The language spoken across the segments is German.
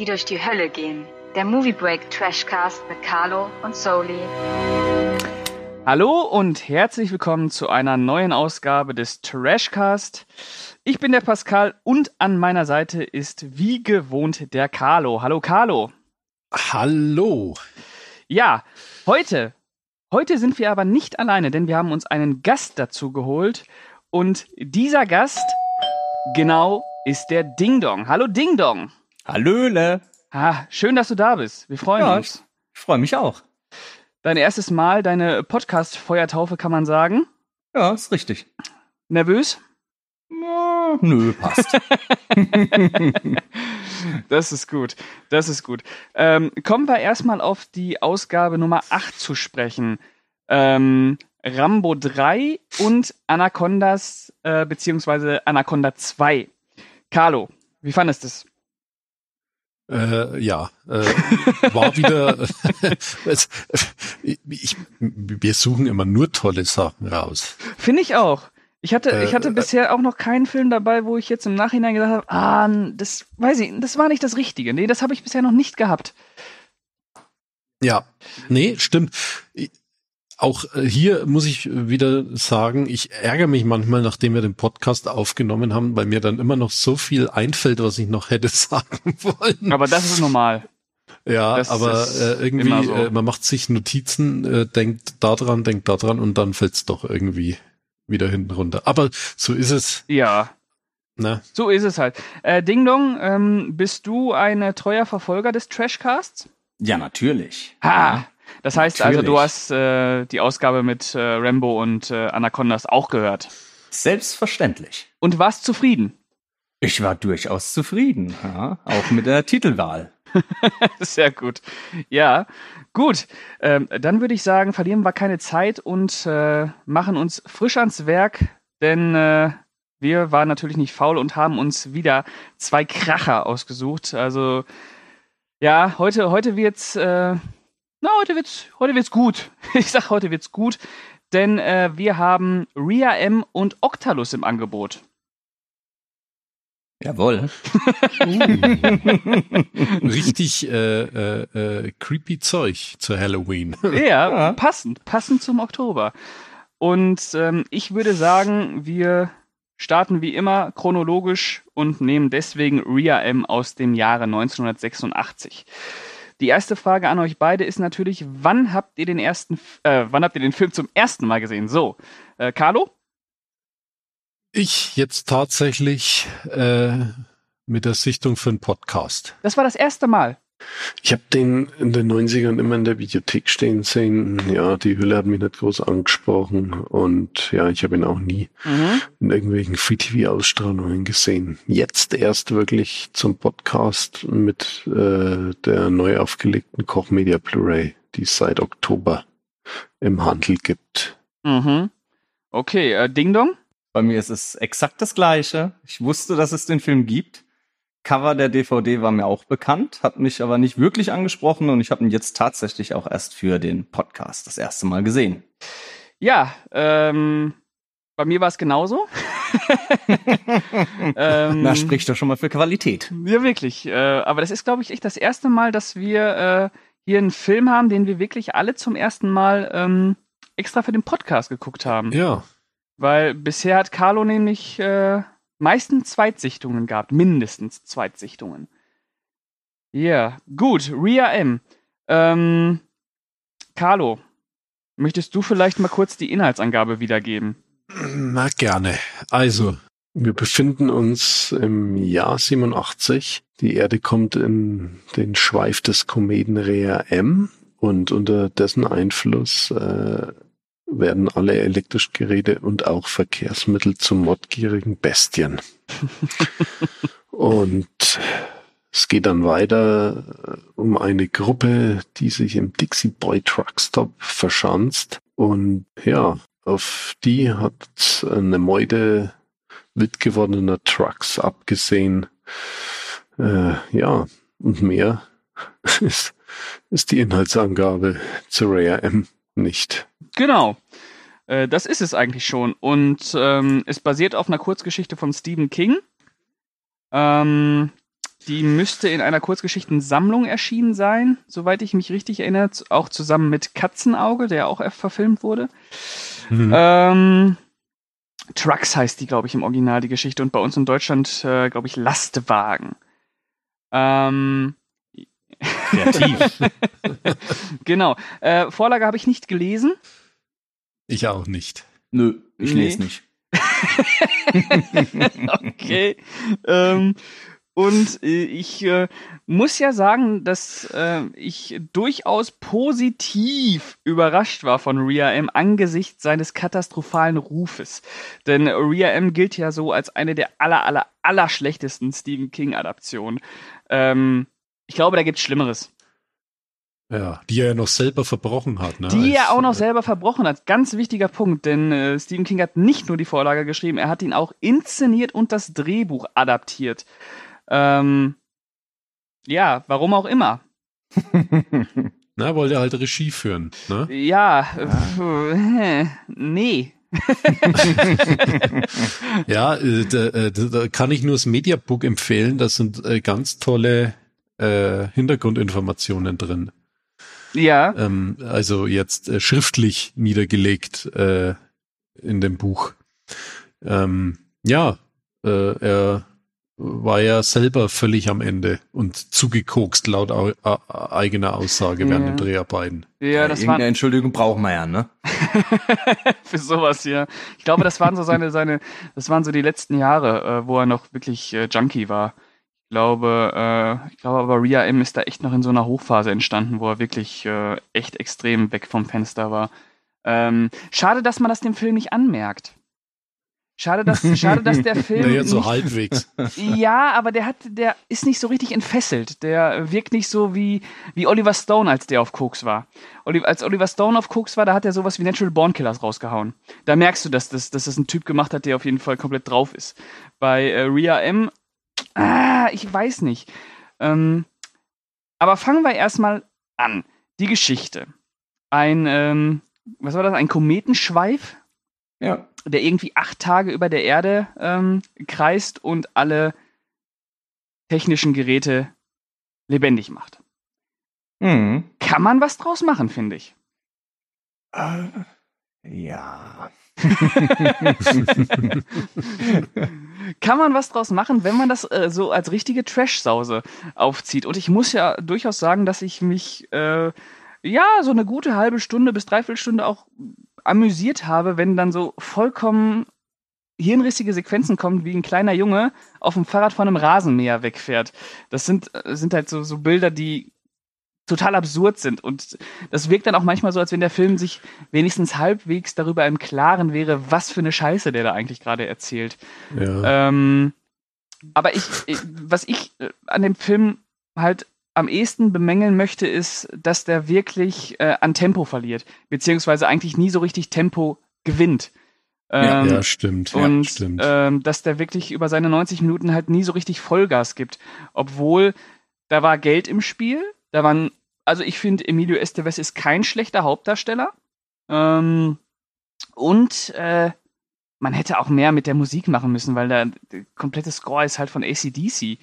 die durch die Hölle gehen. Der Movie Break Trashcast mit Carlo und Soli. Hallo und herzlich willkommen zu einer neuen Ausgabe des Trashcast. Ich bin der Pascal und an meiner Seite ist wie gewohnt der Carlo. Hallo Carlo. Hallo. Ja, heute, heute sind wir aber nicht alleine, denn wir haben uns einen Gast dazu geholt und dieser Gast, genau, ist der Ding Dong. Hallo Ding Dong. Hallöle. Ah, schön, dass du da bist. Wir freuen Ja, uns. Ich freue mich auch. Dein erstes Mal, deine Podcast-Feuertaufe, kann man sagen. Ja, ist richtig. Nervös? Ja, Nö, passt. Das ist gut. Das ist gut. Ähm, kommen wir erstmal auf die Ausgabe Nummer 8 zu sprechen. Ähm, Rambo 3 und Anacondas, äh, beziehungsweise Anaconda 2. Carlo, wie fandest du es? Äh, ja, äh, war wieder. es, ich, wir suchen immer nur tolle Sachen raus. Finde ich auch. Ich hatte, ich Äh, hatte äh, bisher auch noch keinen Film dabei, wo ich jetzt im Nachhinein gedacht habe, ah, das weiß ich, das war nicht das Richtige. Nee, das habe ich bisher noch nicht gehabt. Ja, nee, stimmt. Ich, auch äh, hier muss ich wieder sagen, ich ärgere mich manchmal, nachdem wir den Podcast aufgenommen haben, weil mir dann immer noch so viel einfällt, was ich noch hätte sagen wollen. Aber das ist normal. Ja, Das aber äh, irgendwie, so. äh, man macht sich Notizen, äh, denkt da dran, denkt da dran und dann fällt's doch irgendwie wieder hinten runter. Aber so ist es. Ja, Ne? so ist es halt. Äh, Ding Dong, ähm, bist du ein treuer Verfolger des Trashcasts? ja, natürlich. Ha! Das heißt also, du Natürlich. hast äh, die Ausgabe mit äh, Rambo und äh, Anacondas auch gehört. Selbstverständlich. Und warst zufrieden. Ich war durchaus zufrieden, ja, auch mit der Titelwahl. Sehr gut. Ja, gut. Ähm, dann würde ich sagen, verlieren wir keine Zeit und äh, machen uns frisch ans Werk, denn äh, wir waren natürlich nicht faul und haben uns wieder zwei Kracher ausgesucht. Also ja, heute heute wird's äh, na heute wird's heute wird's gut. Ich sag heute wird's gut, denn äh, wir haben Ria M und Octalus im Angebot. Jawohl. Richtig äh, äh, äh, creepy Zeug zu Halloween. Ja, Ja. passend, passend zum Oktober. Und ähm, ich würde sagen, wir starten wie immer chronologisch und nehmen deswegen Ria M aus dem Jahre 1986. Die erste Frage an euch beide ist natürlich, wann habt ihr den ersten, äh, wann habt ihr den Film zum ersten Mal gesehen? So, äh, Carlo? Ich jetzt tatsächlich äh, mit der Sichtung für einen Podcast. Das war das erste Mal. Ich habe den in den 90ern immer in der Videothek stehen sehen. Ja, die Hülle hat mich nicht groß angesprochen und ja, ich habe ihn auch nie Mhm. in irgendwelchen Free-TV-Ausstrahlungen gesehen. Jetzt erst wirklich zum Podcast mit äh, der neu aufgelegten Kochmedia Blu-ray, die es seit Oktober im Handel gibt. Mhm. Okay, äh, Ding Dong? Bei mir ist es exakt das gleiche. Ich wusste, dass es den Film gibt. Cover der DVD war mir auch bekannt, hat mich aber nicht wirklich angesprochen und ich habe ihn jetzt tatsächlich auch erst für den Podcast das erste Mal gesehen. Ja, ähm, bei mir war es genauso. ähm, Na, spricht doch schon mal für Qualität. Ja, wirklich. Äh, aber das ist, glaube ich, echt das erste Mal, dass wir äh, hier einen Film haben, den wir wirklich alle zum ersten Mal ähm, extra für den Podcast geguckt haben. Ja, Weil bisher hat Carlo nämlich äh, meistens Zweitsichtungen gehabt. Mindestens Zweitsichtungen. Ja, gut. Ria M. Ähm, Carlo, möchtest du vielleicht mal kurz die Inhaltsangabe wiedergeben? na gerne. Also, Wir befinden uns im Jahr 87. Die Erde kommt in den Schweif des Kometen Rea M und unter dessen Einfluss äh, werden alle elektrischen Geräte und auch Verkehrsmittel zu mordgierigen Bestien. und es geht dann weiter äh, um eine Gruppe, die sich im Dixie Boy Truckstop verschanzt und ja, auf die hat eine Meute wild gewordener Trucks abgesehen. Äh, ja, und mehr ist, ist die Inhaltsangabe zu Rare M nicht. Genau. Äh, das ist es eigentlich schon. Und ähm, es basiert auf einer Kurzgeschichte von Stephen King. Ähm, Die müsste in einer Kurzgeschichtensammlung erschienen sein, soweit ich mich richtig erinnere, auch zusammen mit Katzenauge, der auch verfilmt wurde. Mhm. Ähm, Trucks heißt die, glaube ich, im Original, die Geschichte, und bei uns in Deutschland, äh, glaube ich, Lastwagen. Ähm, Kreativ. genau. Äh, Vorlage habe ich nicht gelesen. Ich auch nicht. Nö, ich nee. lese nicht. okay. ähm, und äh, ich äh, muss ja sagen, dass äh, ich durchaus positiv überrascht war von Ria M angesichts seines katastrophalen Rufes. Denn Ria M gilt ja so als eine der aller, aller, aller schlechtesten Stephen King-Adaptionen. Ähm, ich glaube, da gibt's Schlimmeres. Ja, die er ja noch selber verbrochen hat. Ne? Die er auch noch selber verbrochen hat. Ganz wichtiger Punkt, denn äh, Stephen King hat nicht nur die Vorlage geschrieben, er hat ihn auch inszeniert und das Drehbuch adaptiert. Ähm, ja, warum auch immer. Na, wollte er halt Regie führen, ne? Ja. Äh, nee. ja, äh, da, äh, da, kann ich nur das Mediabook empfehlen. Da sind äh, ganz tolle äh, Hintergrundinformationen drin. Ja. Ähm, also jetzt äh, schriftlich niedergelegt äh, in dem Buch. Ähm, ja, äh, er war ja selber völlig am Ende und zugekokst laut au eigener Aussage während ja. den Dreharbeiten. Ja, das war Entschuldigung brauchen wir ja, ne? Für sowas hier. Ich glaube, das waren so seine seine das waren so die letzten Jahre, äh, wo er noch wirklich äh, Junkie war. Ich glaube, äh, ich glaube aber Ria M ist da echt noch in so einer Hochphase entstanden, wo er wirklich äh, echt extrem weg vom Fenster war. Ähm, schade, dass man das dem Film nicht anmerkt. Schade, dass, schade, dass der Film. Naja, so halbwegs. Ja, aber der hat, der ist nicht so richtig entfesselt. Der wirkt nicht so wie, wie Oliver Stone, als der auf Koks war. Oli als Oliver Stone auf Koks war, da hat er sowas wie Natural Born Killers rausgehauen. Da merkst du, dass das, dass das ein Typ gemacht hat, der auf jeden Fall komplett drauf ist. Bei äh, Rhea M, ah, ich weiß nicht. Ähm, aber fangen wir erstmal an. Die Geschichte. Ein, ähm, was war das? Ein Kometenschweif? Ja der irgendwie acht Tage über der Erde ähm, kreist und alle technischen Geräte lebendig macht. Mhm. Kann man was draus machen, finde ich. Äh, ja. Kann man was draus machen, wenn man das äh, so als richtige Trash-Sause aufzieht? Und ich muss ja durchaus sagen, dass ich mich äh, ja so eine gute halbe Stunde bis dreiviertel Stunde auch amüsiert habe, wenn dann so vollkommen hirnrissige Sequenzen kommen, wie ein kleiner Junge auf dem Fahrrad von einem Rasenmäher wegfährt. Das sind, äh, sind halt so, so Bilder, die total absurd sind. Und das wirkt dann auch manchmal so, als wenn der Film sich wenigstens halbwegs darüber im Klaren wäre, was für eine Scheiße der da eigentlich gerade erzählt. Ja. Ähm, aber ich, was ich äh, an dem Film halt am ehesten bemängeln möchte, ist, dass der wirklich äh, an Tempo verliert, beziehungsweise eigentlich nie so richtig Tempo gewinnt. Ähm, ja, ja, stimmt. Und ja, stimmt. Ähm, dass der wirklich über seine 90 Minuten halt nie so richtig Vollgas gibt. Obwohl, da war Geld im Spiel, da waren, also ich finde, Emilio Estevez ist kein schlechter Hauptdarsteller. Ähm, und äh, man hätte auch mehr mit der Musik machen müssen, weil der, der komplette Score ist halt von ACDC. Mhm.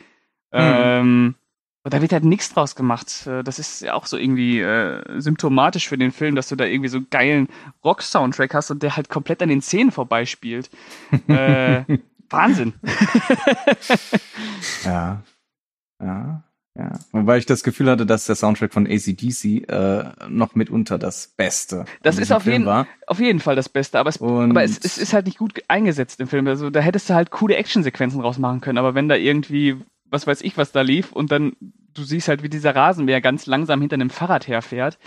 Ähm, und da wird halt nichts draus gemacht. Äh, das ist ja auch so irgendwie äh, symptomatisch für den Film, dass du da irgendwie so geilen Rock-Soundtrack hast und der halt komplett an den Szenen vorbeispielt. äh, Wahnsinn. ja. Ja. Ja, wobei ich das Gefühl hatte, dass der Soundtrack von ACDC äh, noch mitunter das Beste Das ist auf jeden, war. auf jeden Fall das Beste, aber, es, aber es, es, ist halt nicht gut eingesetzt im Film. Also da hättest du halt coole Actionsequenzen rausmachen können, aber wenn da irgendwie was weiß ich, was da lief und dann du siehst halt, wie dieser Rasenmäher ganz langsam hinter einem Fahrrad herfährt.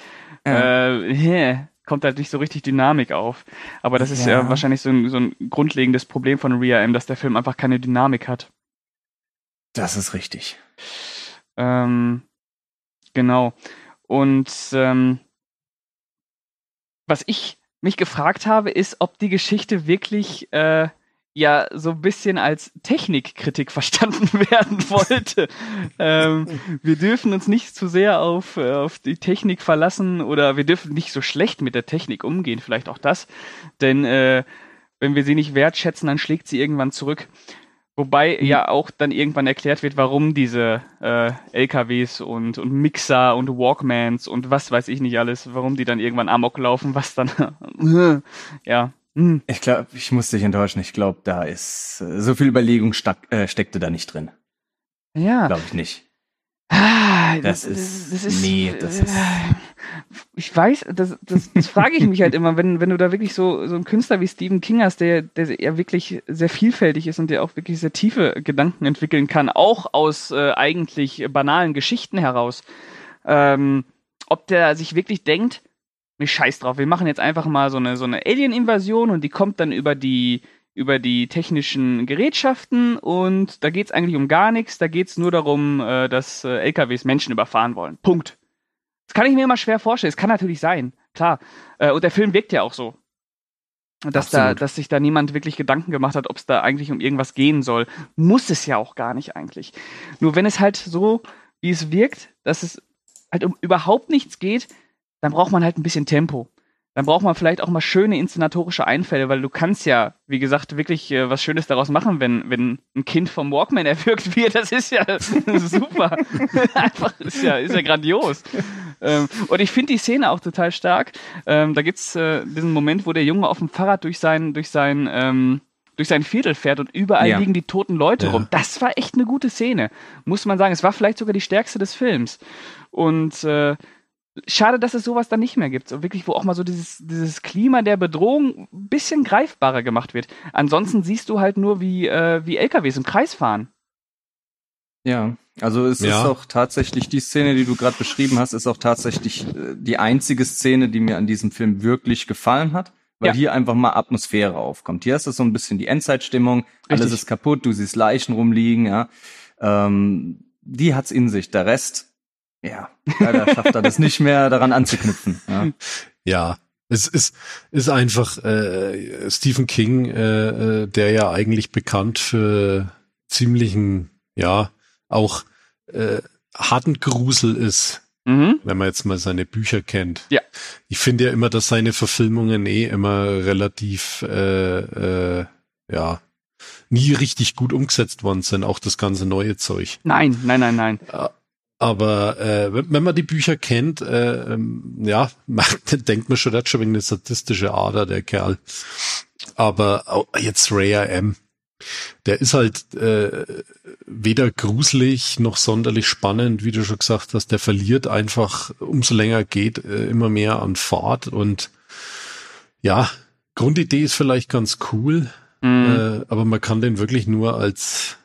Ja. Äh, kommt halt nicht so richtig Dynamik auf. Aber das ist ja, ja wahrscheinlich so ein, so ein grundlegendes Problem von Ria M, dass der Film einfach keine Dynamik hat. Das ist richtig. Ähm, genau. Und ähm, was ich mich gefragt habe, ist, ob die Geschichte wirklich äh, ja so ein bisschen als Technikkritik verstanden werden wollte. ähm, wir dürfen uns nicht zu sehr auf, äh, auf die Technik verlassen oder wir dürfen nicht so schlecht mit der Technik umgehen, vielleicht auch das. Denn äh, wenn wir sie nicht wertschätzen, dann schlägt sie irgendwann zurück. Wobei Mhm. ja auch dann irgendwann erklärt wird, warum diese äh, LKWs und, und Mixer und Walkmans und was weiß ich nicht alles, warum die dann irgendwann Amok laufen, was dann, ja, hm. Ich glaube, ich muss dich enttäuschen. Ich glaube, da ist äh, so viel Überlegung stack, äh, steckte da nicht drin. ja. Glaube ich nicht. Ah, Das ist- nee, das äh, ist- Ich weiß, das, das, das frage ich mich halt immer, wenn, wenn du da wirklich so, so einen Künstler wie Stephen King hast, der, der ja wirklich sehr vielfältig ist und der auch wirklich sehr tiefe Gedanken entwickeln kann, auch aus äh, eigentlich banalen Geschichten heraus, ähm, ob der sich wirklich denkt, mir scheiß drauf, wir machen jetzt einfach mal so eine, so eine Alien-Invasion und die kommt dann über die, über die technischen Gerätschaften und da geht's eigentlich um gar nichts, da geht's nur darum, äh, dass äh, LKWs Menschen überfahren wollen. Punkt. Das kann ich mir immer schwer vorstellen. Es kann natürlich sein, klar. Äh, und der Film wirkt ja auch so. Dass, da, dass sich da niemand wirklich Gedanken gemacht hat, ob es da eigentlich um irgendwas gehen soll. Muss es ja auch gar nicht eigentlich. Nur wenn es halt so, wie es wirkt, dass es halt um überhaupt nichts geht, dann braucht man halt ein bisschen Tempo. Dann braucht man vielleicht auch mal schöne inszenatorische Einfälle, weil du kannst ja, wie gesagt, wirklich äh, was Schönes daraus machen, wenn, wenn ein Kind vom Walkman erwürgt wird. Das ist ja super. Einfach ist ja, ist ja grandios. Ähm, und ich finde die Szene auch total stark. Ähm, da gibt's äh, diesen Moment, wo der Junge auf dem Fahrrad durch sein, durch sein, ähm, durch sein Viertel fährt und überall Ja. liegen die toten Leute Ja. rum. Das war echt eine gute Szene, muss man sagen. Es war vielleicht sogar die stärkste des Films. Und äh, schade, dass es sowas dann nicht mehr gibt. So wirklich, wo auch mal so dieses, dieses Klima der Bedrohung ein bisschen greifbarer gemacht wird. Ansonsten siehst du halt nur, wie, äh, wie LKWs im Kreis fahren. Ja, also es Ja. ist auch tatsächlich die Szene, die du gerade beschrieben hast, ist auch tatsächlich äh, die einzige Szene, die mir an diesem Film wirklich gefallen hat, weil Ja. hier einfach mal Atmosphäre aufkommt. Hier ist es so ein bisschen die Endzeitstimmung, alles Richtig. ist kaputt, du siehst Leichen rumliegen, ja. Ähm, die hat's in sich. Der Rest, ja, leider schafft er das nicht mehr, daran anzuknüpfen. Ja. Ja, es ist, ist einfach äh, Stephen King, äh, äh, der ja eigentlich bekannt für ziemlichen, ja, auch äh, harten Grusel ist, Mhm. wenn man jetzt mal seine Bücher kennt. Ja. Ich finde ja immer, dass seine Verfilmungen eh immer relativ, äh, äh, ja, nie richtig gut umgesetzt worden sind, auch das ganze neue Zeug. Nein, nein, nein, nein. Aber äh, wenn, man die Bücher kennt, äh, ähm, ja, man, denkt man schon, der hat schon wegen eine sadistische Ader, der Kerl. Aber auch jetzt Ray M. Der ist halt äh, weder gruselig noch sonderlich spannend, wie du schon gesagt hast. Der verliert einfach, umso länger geht, äh, immer mehr an Fahrt. Und ja, Grundidee ist vielleicht ganz cool, Mhm. äh, aber man kann den wirklich nur als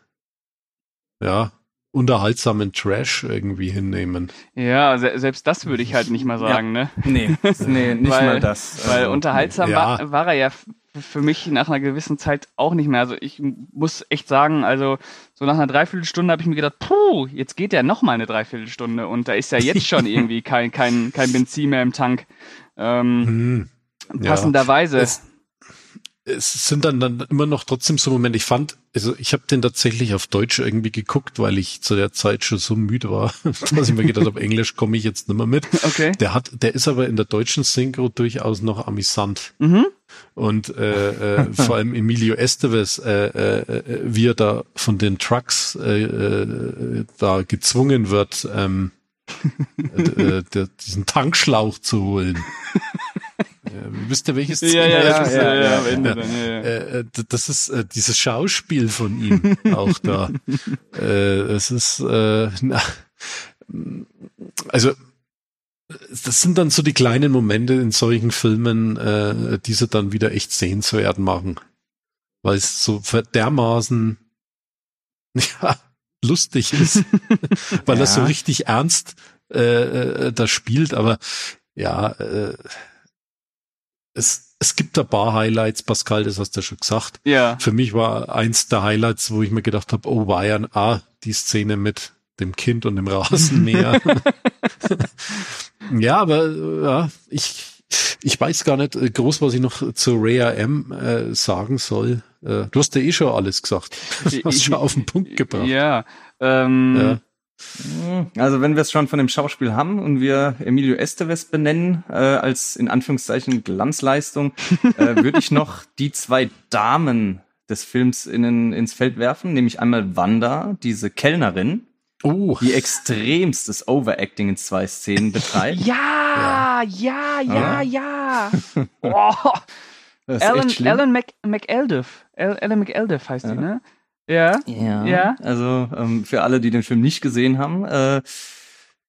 ja unterhaltsamen Trash irgendwie hinnehmen. Ja, se selbst das würde ich halt nicht mal sagen, ne? Nee, nee, nicht Weil- mal das. Weil Also, unterhaltsam ja. war, war er ja für mich nach einer gewissen Zeit auch nicht mehr. Also ich muss echt sagen, also so nach einer Dreiviertelstunde habe ich mir gedacht, puh, jetzt geht ja noch mal eine Dreiviertelstunde und da ist ja jetzt schon irgendwie kein, kein, kein Benzin mehr im Tank. Ähm, Hm. Ja. passenderweise. Es, es sind dann, dann immer noch trotzdem so Momente. Ich fand, also ich habe den tatsächlich auf Deutsch irgendwie geguckt, weil ich zu der Zeit schon so müde war, dass ich mir gedacht habe, Englisch komme ich jetzt nicht mehr mit. okay. Der hat, der ist aber in der deutschen Synchro durchaus noch amüsant. Mhm. Und äh, äh, vor allem Emilio Estevez, äh, äh, äh, wie er da von den Trucks äh, äh, da gezwungen wird, ähm, äh, äh, der, diesen Tankschlauch zu holen. Äh, wisst ihr, welches Ja, ja, das ja, ja, ja, ja, am Ende ja. dann, ja, ja. Äh, äh, das ist äh, dieses Schauspiel von ihm auch da. äh, es ist äh, na, also das sind dann so die kleinen Momente in solchen Filmen, äh, die sie dann wieder echt sehenswert machen. Weil es so dermaßen ja, lustig ist. weil er so Ja. richtig ernst äh, äh, da spielt, aber ja, äh, es, es gibt ein paar Highlights, Pascal, das hast du ja schon gesagt. Ja. Für mich war eins der Highlights, wo ich mir gedacht habe, oh Bayern, ah, die Szene mit dem Kind und dem Rasenmäher. ja, aber ja, ich, ich weiß gar nicht äh, groß, was ich noch zu Rhea M äh, sagen soll. Äh, du hast ja eh schon alles gesagt. Du hast schon auf den Punkt gebracht. Ja. Ähm, Ja. Also wenn wir es schon von dem Schauspiel haben und wir Emilio Estevez benennen äh, als in Anführungszeichen Glanzleistung, äh, würde ich noch die zwei Damen des Films in, ins Feld werfen, nämlich einmal Wanda, diese Kellnerin, Oh, die extremstes Overacting in zwei Szenen betreibt. Ja, ja, ja, ja. Oh, Das ist Alan. Alan Mc, McEldiff. Al- Alan McEldiff heißt die, Ja. ne? Ja. Ja. Ja. Also ähm, für alle, die den Film nicht gesehen haben, äh,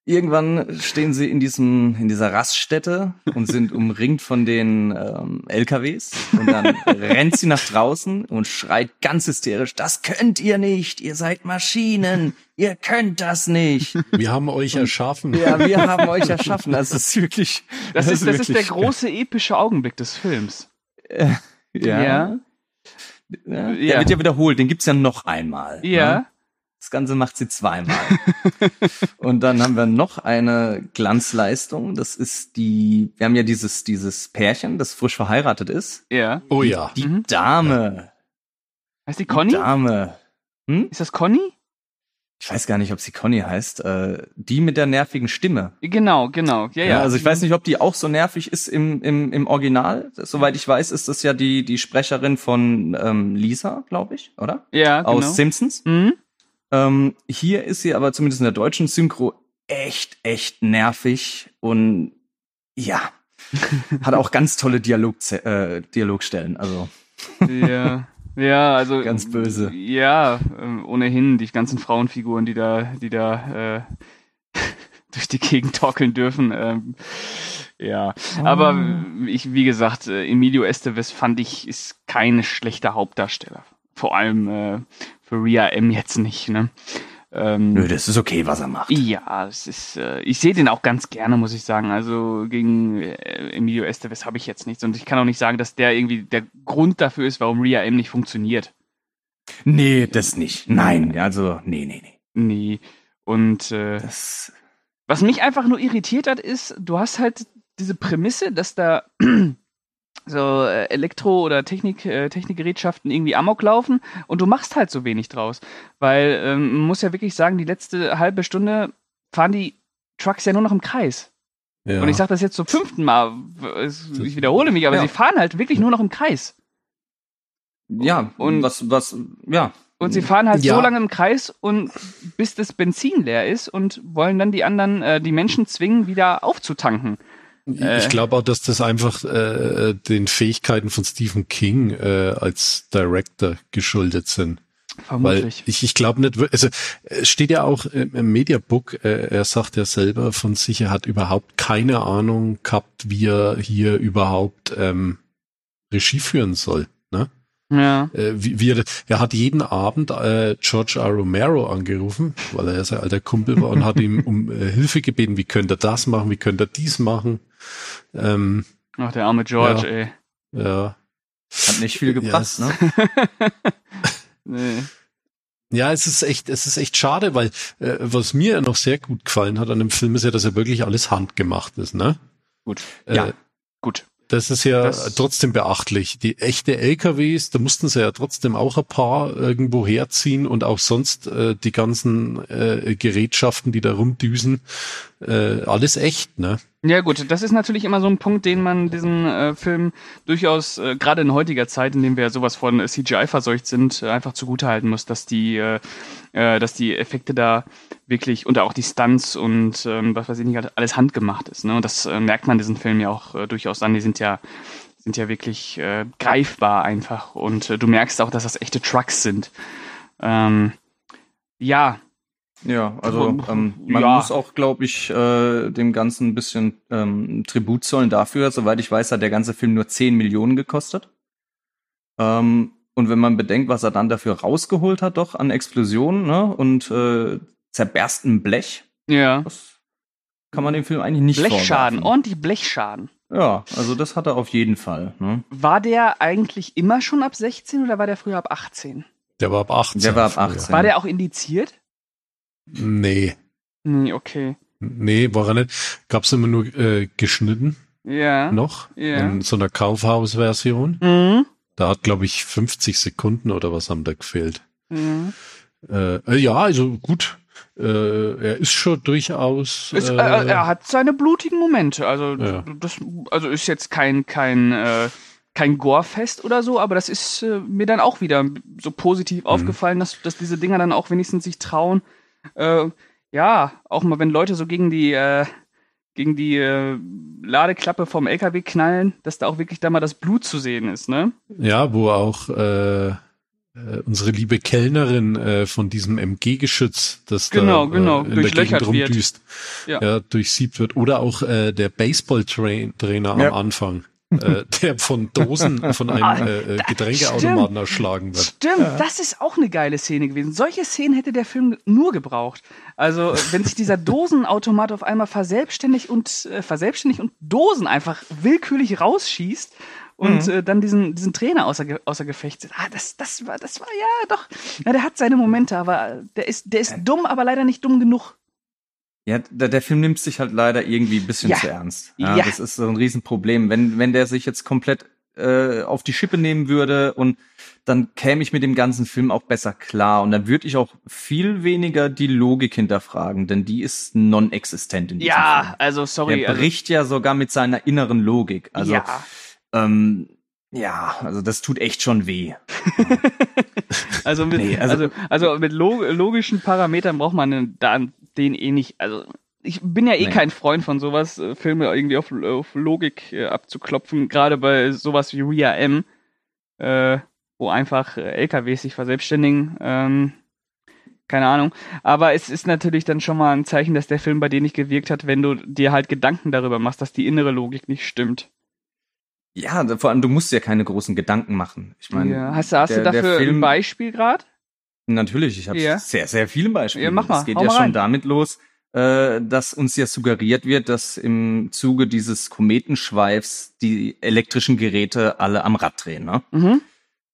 irgendwann stehen sie in diesem in dieser Raststätte und sind umringt von den ähm, LKWs und dann rennt sie nach draußen und schreit ganz hysterisch: Das könnt ihr nicht! Ihr seid Maschinen! Ihr könnt das nicht! wir haben euch erschaffen. Ja, wir haben euch erschaffen. Das ist wirklich. Das, ist, das ist der große epische Augenblick des Films. Ja. Ja. Ja. Der Ja. wird ja wiederholt. Den gibt's ja noch einmal. Ja. Ne? Das Ganze macht sie zweimal. und dann haben wir noch eine Glanzleistung. Das ist die, wir haben ja dieses, dieses Pärchen, das frisch verheiratet ist. Ja. Oh ja. Die Mhm. Dame. Heißt die Die Conny? Dame. Hm? Ist das Conny? Ich weiß gar nicht, ob sie Conny heißt. Äh, die mit der nervigen Stimme. Genau, genau. Ja, Ja, ja. also ich weiß nicht, ob die auch so nervig ist im, im, im Original. Soweit ich weiß, ist das ja die, die Sprecherin von ähm, Lisa, glaube ich, oder? Ja, genau. Aus Simpsons. Mhm. Ähm, hier ist sie aber zumindest in der deutschen Synchro echt, echt nervig und ja, hat auch ganz tolle Dialog, äh, Dialogstellen. Also Ja. Ja, also Ganz böse. Ja, ähm, ohnehin die ganzen Frauenfiguren, die da, die da äh, durch die Gegend torkeln dürfen. Ähm, ja, aber Oh. ich, wie gesagt, äh, Emilio Estevez fand ich ist kein schlechter Hauptdarsteller. Vor allem äh, für Ria M jetzt nicht. Ne? Ähm, nö, das ist okay, was er macht. ja, es ist, äh, ich sehe den auch ganz gerne, muss ich sagen. Also gegen äh, Emilio Estevez habe ich jetzt nichts. Und ich kann auch nicht sagen, dass der irgendwie der Grund dafür ist, warum Ria M nicht funktioniert. Nee, das nicht. Nein, also nee, nee, nee. Nee. Und äh, Das was mich einfach nur irritiert hat, ist, du hast halt diese Prämisse, dass da so äh, Elektro- oder Technik, äh, Technikgerätschaften irgendwie Amok laufen und du machst halt so wenig draus. Weil ähm, man muss ja wirklich sagen, die letzte halbe Stunde fahren die Trucks ja nur noch im Kreis. Ja. Und ich sage das jetzt zum fünften Mal, ich wiederhole mich, aber Ja. sie fahren halt wirklich nur noch im Kreis. ja, Und- und was was ja, Und sie fahren halt Ja. so lange im Kreis und bis das Benzin leer ist und wollen dann die anderen, äh, die Menschen zwingen, wieder aufzutanken. Äh. Ich glaube auch, dass das einfach äh, den Fähigkeiten von Stephen King äh, als Director geschuldet sind. Weil Vermutlich. ich, ich glaube nicht, also es steht ja auch im im Mediabook, äh, er sagt ja selber von sich, er hat überhaupt keine Ahnung gehabt, wie er hier überhaupt ähm, Regie führen soll. Ne? ja. Äh, wie, wie er, er hat jeden Abend äh, George R. Romero angerufen, weil er ja sein alter Kumpel war und hat ihm um äh, Hilfe gebeten, wie könnte er das machen, wie könnte er dies machen. Ähm, Ach, der arme George, Ja. ey. ja. hat nicht viel gebracht, Ja, es- ne? Nee. Ja, es ist echt, es ist echt schade, weil äh, was mir noch sehr gut gefallen hat an dem Film ist ja, dass er wirklich alles handgemacht ist, ne? Gut. Äh, Ja. Gut. Das ist ja Das- trotzdem beachtlich. Die echte LKWs, da mussten sie ja trotzdem auch ein paar irgendwo herziehen und auch sonst äh, die ganzen äh, Gerätschaften, die da rumdüsen, äh, alles echt, ne? Ja gut, das ist natürlich immer so ein Punkt, den man diesen äh, Film durchaus, äh, gerade in heutiger Zeit, in dem wir sowas von äh, CGI verseucht sind, äh, einfach zugutehalten muss, dass die, äh, äh, dass die Effekte da wirklich und auch die Stunts und ähm, was weiß ich nicht, alles handgemacht ist. Ne? Und das äh, merkt man diesen Film ja auch äh, durchaus an. Die sind ja sind ja wirklich äh, greifbar einfach und äh, du merkst auch, dass das echte Trucks sind. Ähm, ja, Ja, also ähm, man Ja. muss auch, glaube ich, äh, dem Ganzen ein bisschen ähm, Tribut zollen dafür. Soweit ich weiß, hat der ganze Film nur 10 Millionen gekostet. Ähm, und wenn man bedenkt, was er dann dafür rausgeholt hat, doch an Explosionen ne, und äh, zerberstem Blech, ja. das kann man dem Film eigentlich nicht Blechschaden, vorwerfen. ordentlich Blechschaden. Ja, also das hat er auf jeden Fall. Ne? War der eigentlich immer schon ab 16 oder war der früher ab 18? Der war ab 18. Der war ab früher. 18. War der auch indiziert? Nee. Nee, okay. Nee, war er nicht. Gab's immer nur äh, geschnitten Ja. noch Ja. in so einer Kaufhausversion. Mhm. Da hat, glaube ich, 50 Sekunden oder was haben da gefehlt. Mhm. Äh, äh, ja, also gut. Äh, er ist schon durchaus. Ist, äh, äh, er hat seine blutigen Momente. Also Ja. das, also ist jetzt kein kein kein Gorefest oder so, aber das ist äh, mir dann auch wieder so positiv Mhm. aufgefallen, dass, dass diese Dinger dann auch wenigstens sich trauen. Äh, ja, auch mal, wenn Leute so gegen die, äh, gegen die äh, Ladeklappe vom LKW knallen, dass da auch wirklich da mal das Blut zu sehen ist, ne? Ja, wo auch äh, äh, unsere liebe Kellnerin äh, von diesem MG-Geschütz, das Genau, da genau, äh, in der Gegend rumdüst, Ja. ja. durchsiebt wird. Oder auch der Baseball-Trainer Ja. am Anfang, äh, der von Dosen von einem Ah, äh, äh, Getränkeautomaten stimmt. erschlagen wird. Stimmt, das ist auch eine geile Szene gewesen. Solche Szenen hätte der Film nur gebraucht. Also, wenn sich dieser Dosenautomat auf einmal verselbstständigt und äh, verselbstständigt und Dosen einfach willkürlich rausschießt und äh, dann diesen, diesen Trainer außer, außer Gefecht setzt. Ah, das, das war, das war ja doch. Ja, der hat seine Momente, aber der ist, der ist dumm, aber leider nicht dumm genug. Ja, der, der Film nimmt sich halt leider irgendwie ein bisschen Ja. zu ernst. Ja, Ja. Das ist so ein Riesenproblem. Wenn, wenn der sich jetzt komplett äh, auf die Schippe nehmen würde und dann käme ich mit dem ganzen Film auch besser klar und dann würde ich auch viel weniger die Logik hinterfragen, denn die ist non-existent in diesem Ja, Film. also sorry. Er Also, bricht ja sogar mit seiner inneren Logik. Also ja. ähm, ja, also das tut echt schon weh. Also mit, Nee, also, also- also, mit log logischen Parametern braucht man den, den eh nicht. Also ich bin ja eh Nee. kein Freund von sowas, äh, Filme irgendwie auf, auf Logik äh, abzuklopfen, gerade bei sowas wie Ria M, äh, wo einfach äh, LKWs sich verselbstständigen. Ähm, keine Ahnung. Aber es ist natürlich dann schon mal ein Zeichen, dass der Film bei dir nicht gewirkt hat, wenn du dir halt Gedanken darüber machst, dass die innere Logik nicht stimmt. Ja, vor allem du musst dir keine großen Gedanken machen. Ich meine, ja. Hast, du- hast der, du dafür der ein Film, Beispiel gerade? Natürlich, ich habe Ja. sehr, sehr viele Beispiele. Ja, mach mal, Es geht hau ja schon rein. damit los, äh, dass uns ja suggeriert wird, dass im Zuge dieses Kometenschweifs die elektrischen Geräte alle am Rad drehen. Ne? Mhm.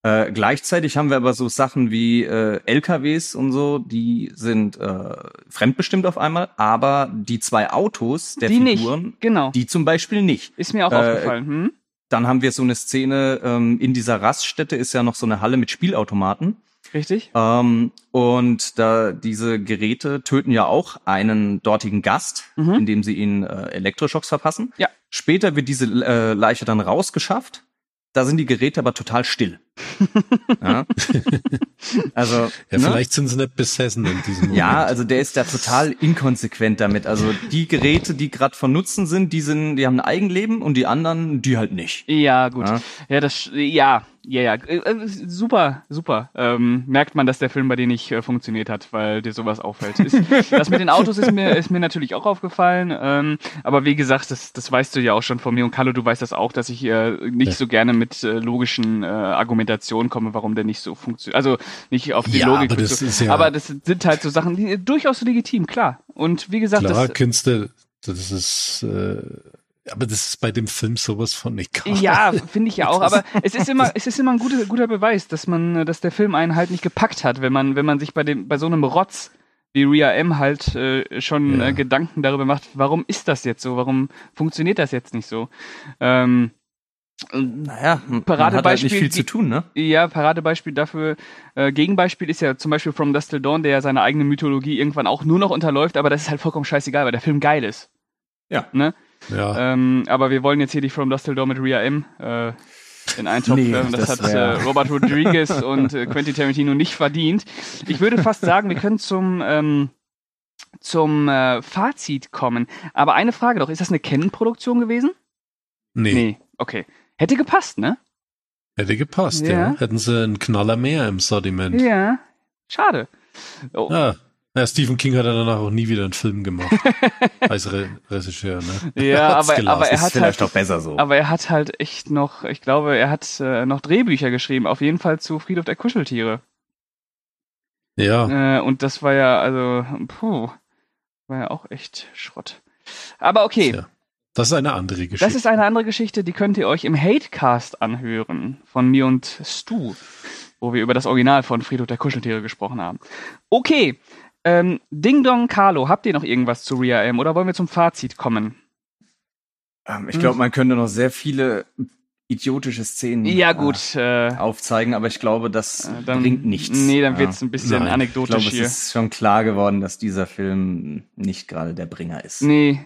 Äh, gleichzeitig haben wir aber so Sachen wie äh, LKWs und so, die sind äh, fremdbestimmt auf einmal, aber die zwei Autos der die Figuren, nicht. Genau. die zum Beispiel nicht. Ist mir auch Äh, aufgefallen. Hm? Dann haben wir so eine Szene, ähm, in dieser Raststätte ist ja noch so eine Halle mit Spielautomaten. Richtig? Ähm, und da diese Geräte töten ja auch einen dortigen Gast, Mhm. indem sie ihn äh, Elektroschocks verpassen. Ja. Später wird diese äh, Leiche dann rausgeschafft. Da sind die Geräte aber total still. Ja. Also Ja, ne? vielleicht sind sie nicht besessen in diesem Moment. Ja, also der ist da total inkonsequent damit. Also die Geräte, die gerade von Nutzen sind, die sind, die haben ein Eigenleben und die anderen, die halt nicht. Ja, gut. Ja. Ja, das, ja, ja, ja. Äh, äh, super, super. Ähm, merkt man, dass der Film bei dir nicht äh, funktioniert hat, weil dir sowas auffällt. Ist, das mit den Autos ist mir, ist mir natürlich auch aufgefallen. Ähm, aber wie gesagt, das, das weißt du ja auch schon von mir und Carlo, du weißt das auch, dass ich äh, nicht so gerne mit äh, logischen äh, Argumentationen komme, warum der nicht so funktioniert. Also nicht auf die Ja, Logik. aber das bezogen. ist ja- aber das sind halt so Sachen, die durchaus legitim, klar. Und wie gesagt, Klar, das, Künste, das ist, äh, aber das ist bei dem Film sowas von egal. Ja, finde ich ja auch. Aber es ist immer, es ist immer ein guter, guter Beweis, dass man, dass der Film einen halt nicht gepackt hat, wenn man, wenn man sich bei dem, bei so einem Rotz wie Ria M halt äh, schon Ja. äh, Gedanken darüber macht, warum ist das jetzt so? Warum funktioniert das jetzt nicht so? Ähm, Naja, man hat halt Paradebeispiel- nicht viel zu tun, ne? ja, Paradebeispiel dafür, äh, Gegenbeispiel ist ja zum Beispiel From Dust Till Dawn, der ja seine eigene Mythologie irgendwann auch nur noch unterläuft, aber das ist halt vollkommen scheißegal, weil der Film geil ist. Ja. Ne? Ja, Ähm, aber wir wollen jetzt hier die From Dust Till Dawn mit Ria M äh, in einen Topf Nee. Das, das hat äh, Robert Rodriguez und äh, Quentin Tarantino nicht verdient. Ich würde fast sagen, wir können zum, ähm, zum äh, Fazit kommen. Aber eine Frage doch, ist das eine Canon-Produktion gewesen? nee, Okay. Hätte gepasst, ne? hätte gepasst, ja. Ja. Hätten sie einen Knaller mehr im Sortiment. Ja. Schade. Oh, Ja. Ja, Stephen King hat ja danach auch nie wieder einen Film gemacht. als Re Regisseur, ne? Ja, aber, aber er hat vielleicht halt, auch besser so. aber er hat halt echt noch, ich glaube, er hat äh, noch Drehbücher geschrieben, auf jeden Fall zu Friedhof der Kuscheltiere. Ja, Äh, und das war ja, also, puh, war ja auch echt Schrott. Aber okay, Tja, das ist eine andere Geschichte. das ist eine andere Geschichte, die könnt ihr euch im Hatecast anhören von mir und Stu, wo wir über das Original von Friedhof der Kuscheltiere gesprochen haben. Okay, ähm, Ding Dong Carlo, habt ihr noch irgendwas zu Ria M oder wollen wir zum Fazit kommen? Ähm, ich glaube, man könnte noch sehr viele idiotische Szenen Ja gut, äh, äh, aufzeigen, aber ich glaube, das äh, dann bringt nichts. Nee, dann Ja. wird's ein bisschen Nein. Ich anekdotisch glaube, es hier. ist schon klar geworden, dass dieser Film nicht gerade der Bringer ist. Nee,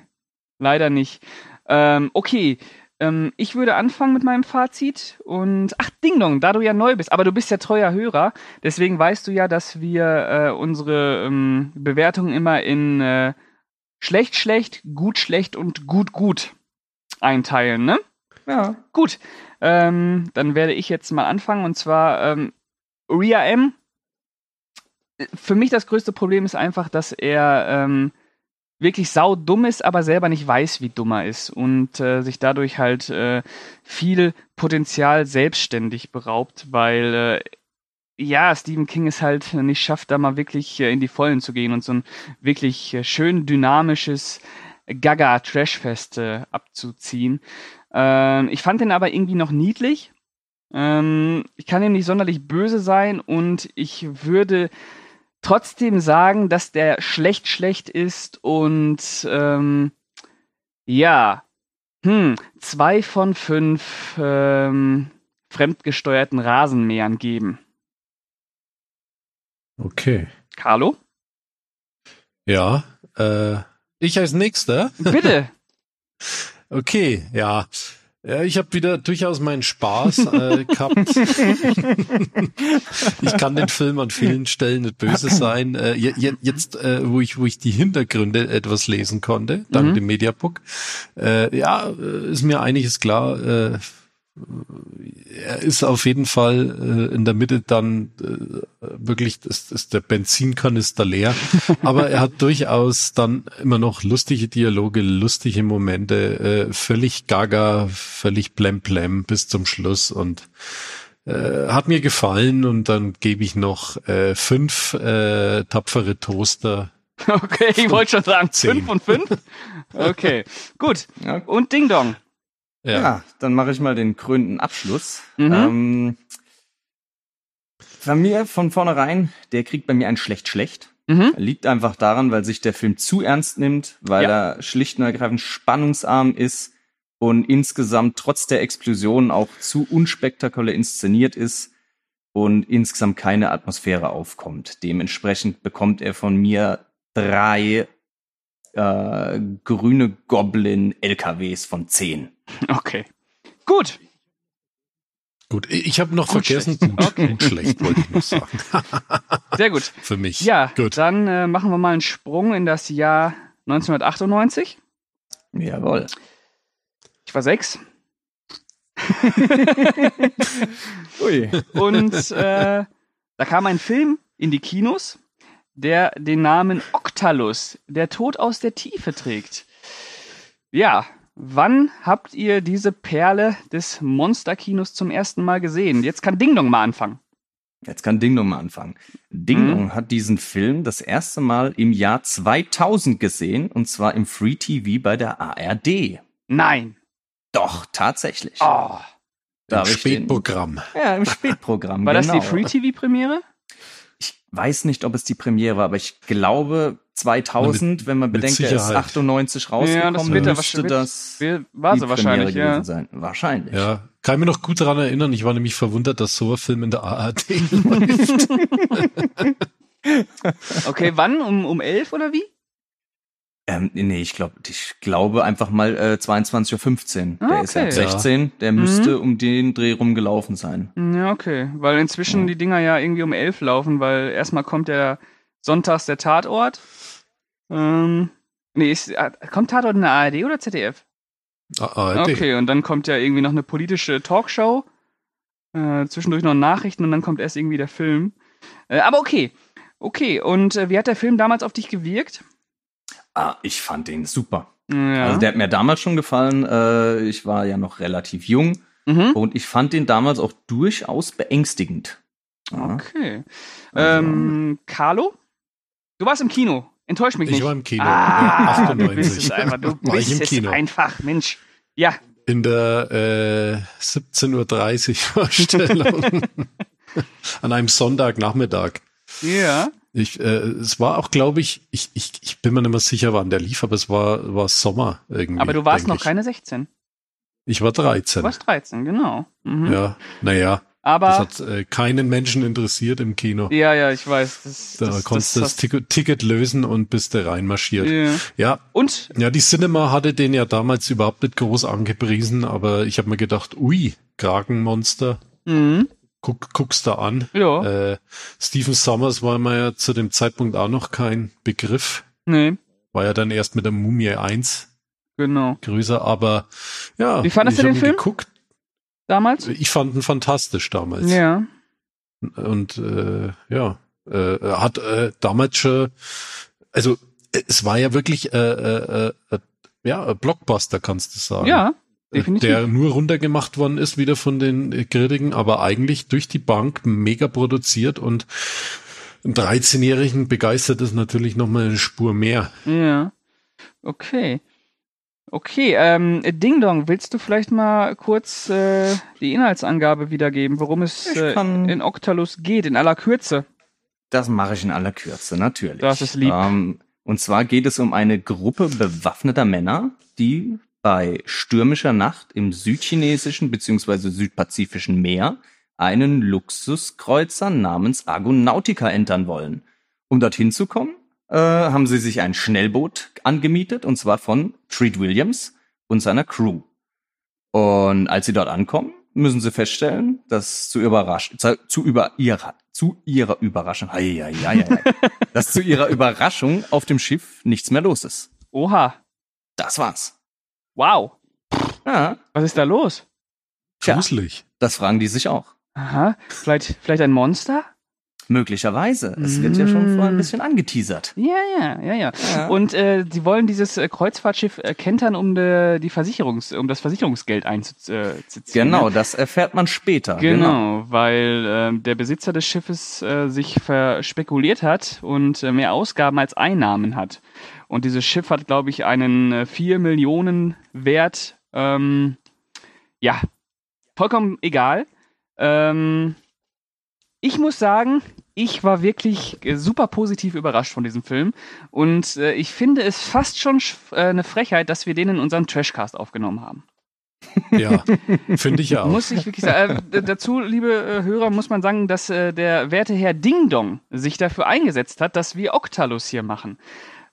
leider nicht. Ähm, okay, ähm, ich würde anfangen mit meinem Fazit und ach Ding Dong, da du ja neu bist, aber du bist ja treuer Hörer, deswegen weißt du ja, dass wir äh, unsere ähm, Bewertungen immer in äh, schlecht, schlecht, gut, schlecht und gut, gut einteilen, ne? Ja. Gut, ähm, dann werde ich jetzt mal anfangen und zwar ähm, Ria M. Für mich das größte Problem ist einfach, dass er ähm, wirklich sau dumm ist, aber selber nicht weiß, wie dumm er ist und äh, sich dadurch halt äh, viel Potenzial selbstständig beraubt, weil äh, ja, Stephen King es halt nicht schafft, da mal wirklich äh, in die Vollen zu gehen und so ein wirklich äh, schön dynamisches Gaga-Trashfest äh, abzuziehen. Ähm, ich fand den aber irgendwie noch niedlich. Ähm, ich kann ihm nicht sonderlich böse sein und ich würde trotzdem sagen, dass der schlecht schlecht ist und ähm, ja, hm, zwei von fünf ähm, fremdgesteuerten Rasenmähern geben. Okay. Carlo? Ja, äh, ich als Nächster. Bitte. Okay, ja. Ja, ich habe wieder durchaus meinen Spaß äh, gehabt. ich kann den Film an vielen Stellen nicht böse sein. Äh, je, jetzt, äh, wo ich, wo ich die Hintergründe etwas lesen konnte, dank Mhm. dem Mediabook, äh, ja, äh, ist mir einiges klar. Äh, er ist auf jeden Fall äh, in der Mitte dann äh, wirklich ist, ist der Benzinkanister leer, aber er hat durchaus dann immer noch lustige Dialoge, lustige Momente, äh, völlig gaga, völlig blemplem bis zum Schluss und äh, hat mir gefallen und dann gebe ich noch äh, fünf äh, tapfere Toaster. Okay, ich wollte schon sagen, Zehn. fünf und fünf. Okay, gut. Und Ding Dong. Ja, dann mache ich mal den krönenden Abschluss. Mhm. Ähm, bei mir von vornherein, der kriegt bei mir ein schlecht schlecht. Mhm. Liegt einfach daran, weil sich der Film zu ernst nimmt, weil Ja. er schlicht und ergreifend spannungsarm ist und insgesamt trotz der Explosion auch zu unspektakulär inszeniert ist und insgesamt keine Atmosphäre aufkommt. Dementsprechend bekommt er von mir drei äh, grüne Goblin-LKWs von zehn. Okay. Gut. Gut, ich habe noch Gut vergessen, schlecht. gut, Okay. gut schlecht wollte ich noch sagen. Sehr gut. Für mich. Ja, gut. dann äh, machen wir mal einen Sprung in das Jahr 1998. Jawohl. Ich war sechs. Ui. Und äh, da kam ein Film in die Kinos, der den Namen Octalus, der Tod aus der Tiefe trägt. Ja, wann habt ihr diese Perle des Monsterkinos zum ersten Mal gesehen? Jetzt kann Ding Dong mal anfangen. Jetzt kann Ding Dong mal anfangen. Ding Mhm. Dong hat diesen Film das erste Mal im Jahr 2000 gesehen und zwar im Free TV bei der ARD. Nein. Doch, tatsächlich. Oh. Da Im ich den- Spätprogramm. Ja, im Spätprogramm. War das genau. die Free-TV-Premiere? Ich weiß nicht, ob es die Premiere war, aber ich glaube 2000, wenn man mit bedenkt, er ist Sicherheit. 98 rausgekommen, Ja, das wird müsste wahrscheinlich- das War die sie wahrscheinlich, Premiere ja. gewesen sein. Wahrscheinlich. Ja, kann ich mich noch gut daran erinnern. Ich war nämlich verwundert, dass so ein Film in der ARD läuft. Okay, wann? Um, um elf oder wie? Ähm, nee, ich glaube, ich glaube einfach mal äh, 22.15 Uhr. Ah, Der ist okay. ab Ja. 16, der Mhm. müsste um den Dreh rum gelaufen sein. Ja, okay. Weil inzwischen Ja. die Dinger ja irgendwie um elf laufen, weil erstmal kommt der sonntags der Tatort. Ähm, nee, ist, äh, kommt Tatort in der ARD oder ZDF? ARD. Okay, und dann kommt ja irgendwie noch eine politische Talkshow. Äh, zwischendurch noch Nachrichten und dann kommt erst irgendwie der Film. Äh, aber okay. Okay, und äh, wie hat der Film damals auf dich gewirkt? Ah, ich fand den super. Ja. Also der hat mir damals schon gefallen. Äh, ich war ja noch relativ jung mhm. und ich fand den damals auch durchaus beängstigend. Ja. Okay. Also- Ähm, Carlo? Du warst im Kino. Enttäusch mich Ich nicht. war im Kino. Ah, ja, du bist 98. einfach. Du War ich bist im es Kino. einfach, Mensch. Ja, In der äh, 17.30 Uhr Vorstellung. An einem Sonntagnachmittag. ja. Ich, äh, es war auch, glaube ich, ich, ich, ich bin mir nicht mehr sicher, wann der lief, aber es war, war Sommer irgendwie. Aber du warst noch ich. keine 16. Ich war Du 13. warst 13, genau. Mhm. Ja, naja. Aber Das hat äh, keinen Menschen interessiert im Kino. ja, ja, ich weiß. Das, Da das, konntest du das, hast- Ticket, lösen und bist da reinmarschiert. Ja. Ja, Und ja, die Cinema hatte den ja damals überhaupt nicht groß angepriesen, aber ich habe mir gedacht, ui, Kragenmonster, mhm, guck, guck's da an. ja, Äh, Stephen Summers war mir ja zu dem Zeitpunkt auch noch kein Begriff. nee, War ja dann erst mit der Mumie 1 genau. größer, aber ja. Wie fandest du den Film? Geguckt. Damals? Ich fand ihn fantastisch damals. Ja. Und äh, ja, äh, hat äh, damals schon, also äh, es war ja wirklich äh, äh, äh, ja, ein Blockbuster, kannst du sagen. Ja, Äh, definitiv. Der nur runtergemacht worden ist, wieder von den Kritiken, aber eigentlich durch die Bank mega produziert und einen 13-Jährigen begeistert es natürlich nochmal eine Spur mehr. Ja. Okay. Okay, ähm, Ding Dong, willst du vielleicht mal kurz äh, die Inhaltsangabe wiedergeben, worum es äh, in Octalus geht, in aller Kürze? Das mache ich in aller Kürze, natürlich. Das ist lieb. Ähm, und zwar geht es um eine Gruppe bewaffneter Männer, die bei stürmischer Nacht im südchinesischen bzw. südpazifischen Meer einen Luxuskreuzer namens Argonautica entern wollen. Um dorthin zu kommen, äh, haben sie sich ein Schnellboot angemietet, und zwar von Treat Williams und seiner Crew. Und als sie dort ankommen, müssen sie feststellen, dass zu, überrasch zu, zu, über ihrer, zu ihrer Überraschung, hei, hei, hei, hei, dass zu ihrer Überraschung auf dem Schiff nichts mehr los ist. Oha. Das war's. Wow. Ja, Was ist da los? Tja. Gruselig. das fragen die sich auch. Aha. Vielleicht, vielleicht ein Monster? Möglicherweise. Es wird ja schon vorher ein bisschen angeteasert. Ja, ja, ja, ja. Ja. Und äh, sie wollen dieses äh, Kreuzfahrtschiff äh, kentern, um de, die Versicherungs, um das Versicherungsgeld einzuziehen. Genau, das erfährt man später. Genau, weil äh, der Besitzer des Schiffes äh, sich verspekuliert hat und äh, mehr Ausgaben als Einnahmen hat. Und dieses Schiff hat, glaube ich, einen äh, 4 Millionen Wert. Ähm, ja, vollkommen egal. Ähm, ich muss sagen, ich war wirklich äh, super positiv überrascht von diesem Film. Und äh, ich finde es fast schon sch- äh, eine Frechheit, dass wir den in unserem Trashcast aufgenommen haben. Ja, finde ich ja auch. Muss ich wirklich sagen. Äh, dazu, liebe äh, Hörer, muss man sagen, dass äh, der werte Herr Ding Dong sich dafür eingesetzt hat, dass wir Octalus hier machen.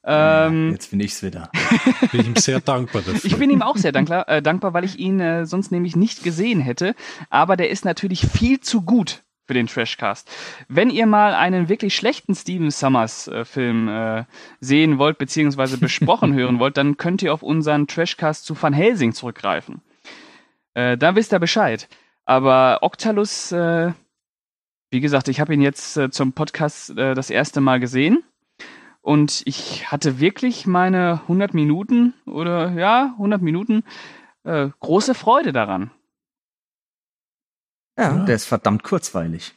Ähm, Jetzt bin ich's wieder. Bin ich ihm sehr dankbar dafür. ich bin ihm auch sehr dankbar, äh, dankbar weil ich ihn äh, sonst nämlich nicht gesehen hätte. Aber der ist natürlich viel zu gut für den Trashcast. Wenn ihr mal einen wirklich schlechten Steven Summers äh, Film äh, sehen wollt, beziehungsweise besprochen hören wollt, dann könnt ihr auf unseren Trashcast zu Van Helsing zurückgreifen. Äh, da wisst ihr Bescheid. Aber Octalus, äh, wie gesagt, ich habe ihn jetzt äh, zum Podcast äh, das erste Mal gesehen. Und ich hatte wirklich meine 100 Minuten oder ja, 100 Minuten große Freude daran. Ja, Ja. der ist verdammt kurzweilig.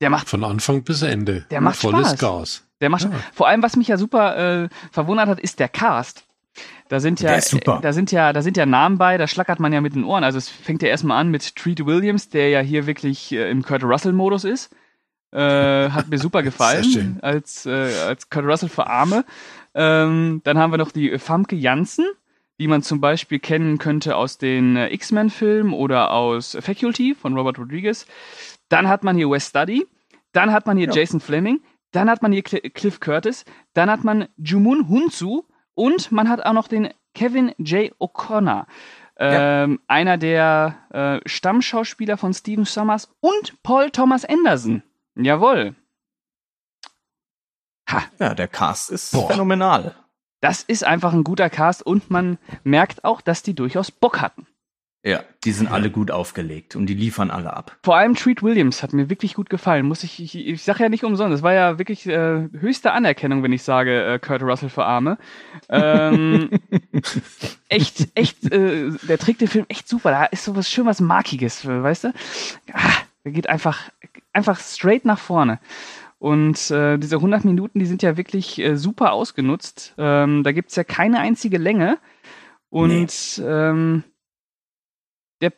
Der macht, Von Anfang bis Ende. Der macht Volles Spaß. Gas. der macht, Ja. vor allem, was mich ja super äh, verwundert hat, ist der Cast. Da sind ja, Der ist super. äh, da sind ja, da sind ja Namen bei, da schlackert man ja mit den Ohren. Also es fängt ja erstmal an mit Treat Williams, der ja hier wirklich äh, im Kurt Russell-Modus ist. Äh, hat mir super gefallen Sehr schön. als äh, als Kurt Russell für Arme. Ähm, dann haben wir noch die Famke Janssen, die man zum Beispiel kennen könnte aus den äh, X-Men-Filmen oder aus Faculty von Robert Rodriguez. Dann hat man hier Wes Study, dann hat man hier Ja. Jason Fleming, dann hat man hier Cl Cliff Curtis, dann hat man Jumun Hunzu und man hat auch noch den Kevin J. O'Connor. Ähm, Einer der äh, Stammschauspieler von Steven Sommers und Paul Thomas Anderson. Jawohl. Ha, Ja, der Cast ist Boah. phänomenal. Das ist einfach ein guter Cast und man merkt auch, dass die durchaus Bock hatten. Ja, die sind alle gut aufgelegt und die liefern alle ab. Vor allem Treat Williams hat mir wirklich gut gefallen. Muss ich, ich, ich sage ja nicht umsonst. Das war ja wirklich äh, höchste Anerkennung, wenn ich sage äh, Kurt Russell für Arme. Ähm, echt, echt, äh, der trägt den Film echt super. Da ist sowas schön was Markiges, weißt du? Ah, der geht einfach, einfach straight nach vorne. Und äh, diese 100 Minuten, die sind ja wirklich äh, super ausgenutzt. Ähm, da gibt's ja keine einzige Länge. Und ähm, der,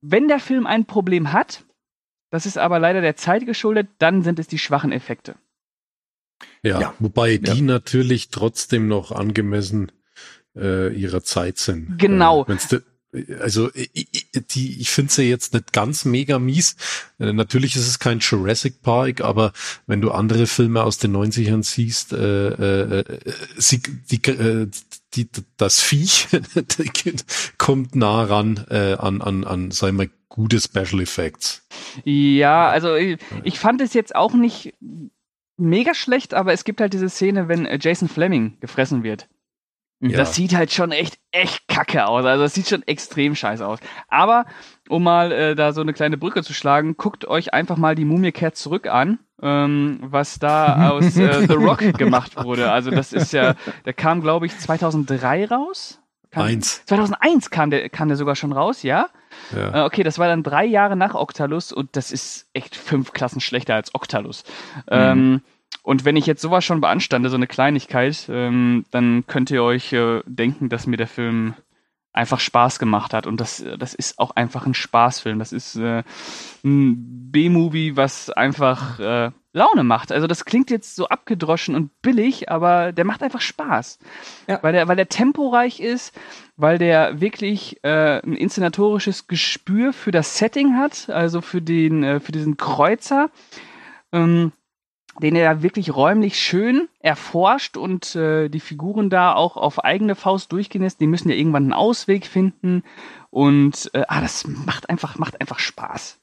wenn der Film ein Problem hat, das ist aber leider der Zeit geschuldet, dann sind es die schwachen Effekte. Ja, Ja. wobei die natürlich trotzdem noch angemessen äh, ihrer Zeit sind. Genau. Äh, also ich, die, ich finde sie jetzt nicht ganz mega mies. Äh, natürlich ist es kein Jurassic Park, aber wenn du andere Filme aus den 90ern siehst, äh, äh, äh sie, die, äh, die, das Viech kommt nah ran äh, an, an, an, sagen wir, gute Special Effects. Ja, also ich, ich fand es jetzt auch nicht mega schlecht, aber es gibt halt diese Szene, wenn äh, Jason Fleming gefressen wird. Ja. Das sieht halt schon echt, echt kacke aus. Also das sieht schon extrem scheiße aus. Aber um mal äh, da so eine kleine Brücke zu schlagen, guckt euch einfach mal die Mumie kehrt zurück an, ähm, was da aus äh, The Rock gemacht wurde. Also das ist ja, der kam glaube ich 2003 raus. Kam, Eins. 2001 kam der, kam der sogar schon raus, ja? ja. Äh, okay, das war dann drei Jahre nach Octalus und das ist echt fünf Klassen schlechter als Octalus. Mhm. Ähm, und wenn ich jetzt sowas schon beanstande, so eine Kleinigkeit, ähm, dann könnt ihr euch äh, denken, dass mir der Film einfach Spaß gemacht hat. Und das, das ist auch einfach ein Spaßfilm. Das ist äh, ein B-Movie, was einfach äh, Laune macht. Also das klingt jetzt so abgedroschen und billig, aber der macht einfach Spaß. Ja. Weil, der, weil der temporeich ist, weil der wirklich äh, ein inszenatorisches Gespür für das Setting hat, also für, den, äh, für diesen Kreuzer. Ähm, den er wirklich räumlich schön erforscht und äh, die Figuren da auch auf eigene Faust durchgehen lässt. Die müssen ja irgendwann einen Ausweg finden und äh, ah, das macht einfach macht einfach Spaß.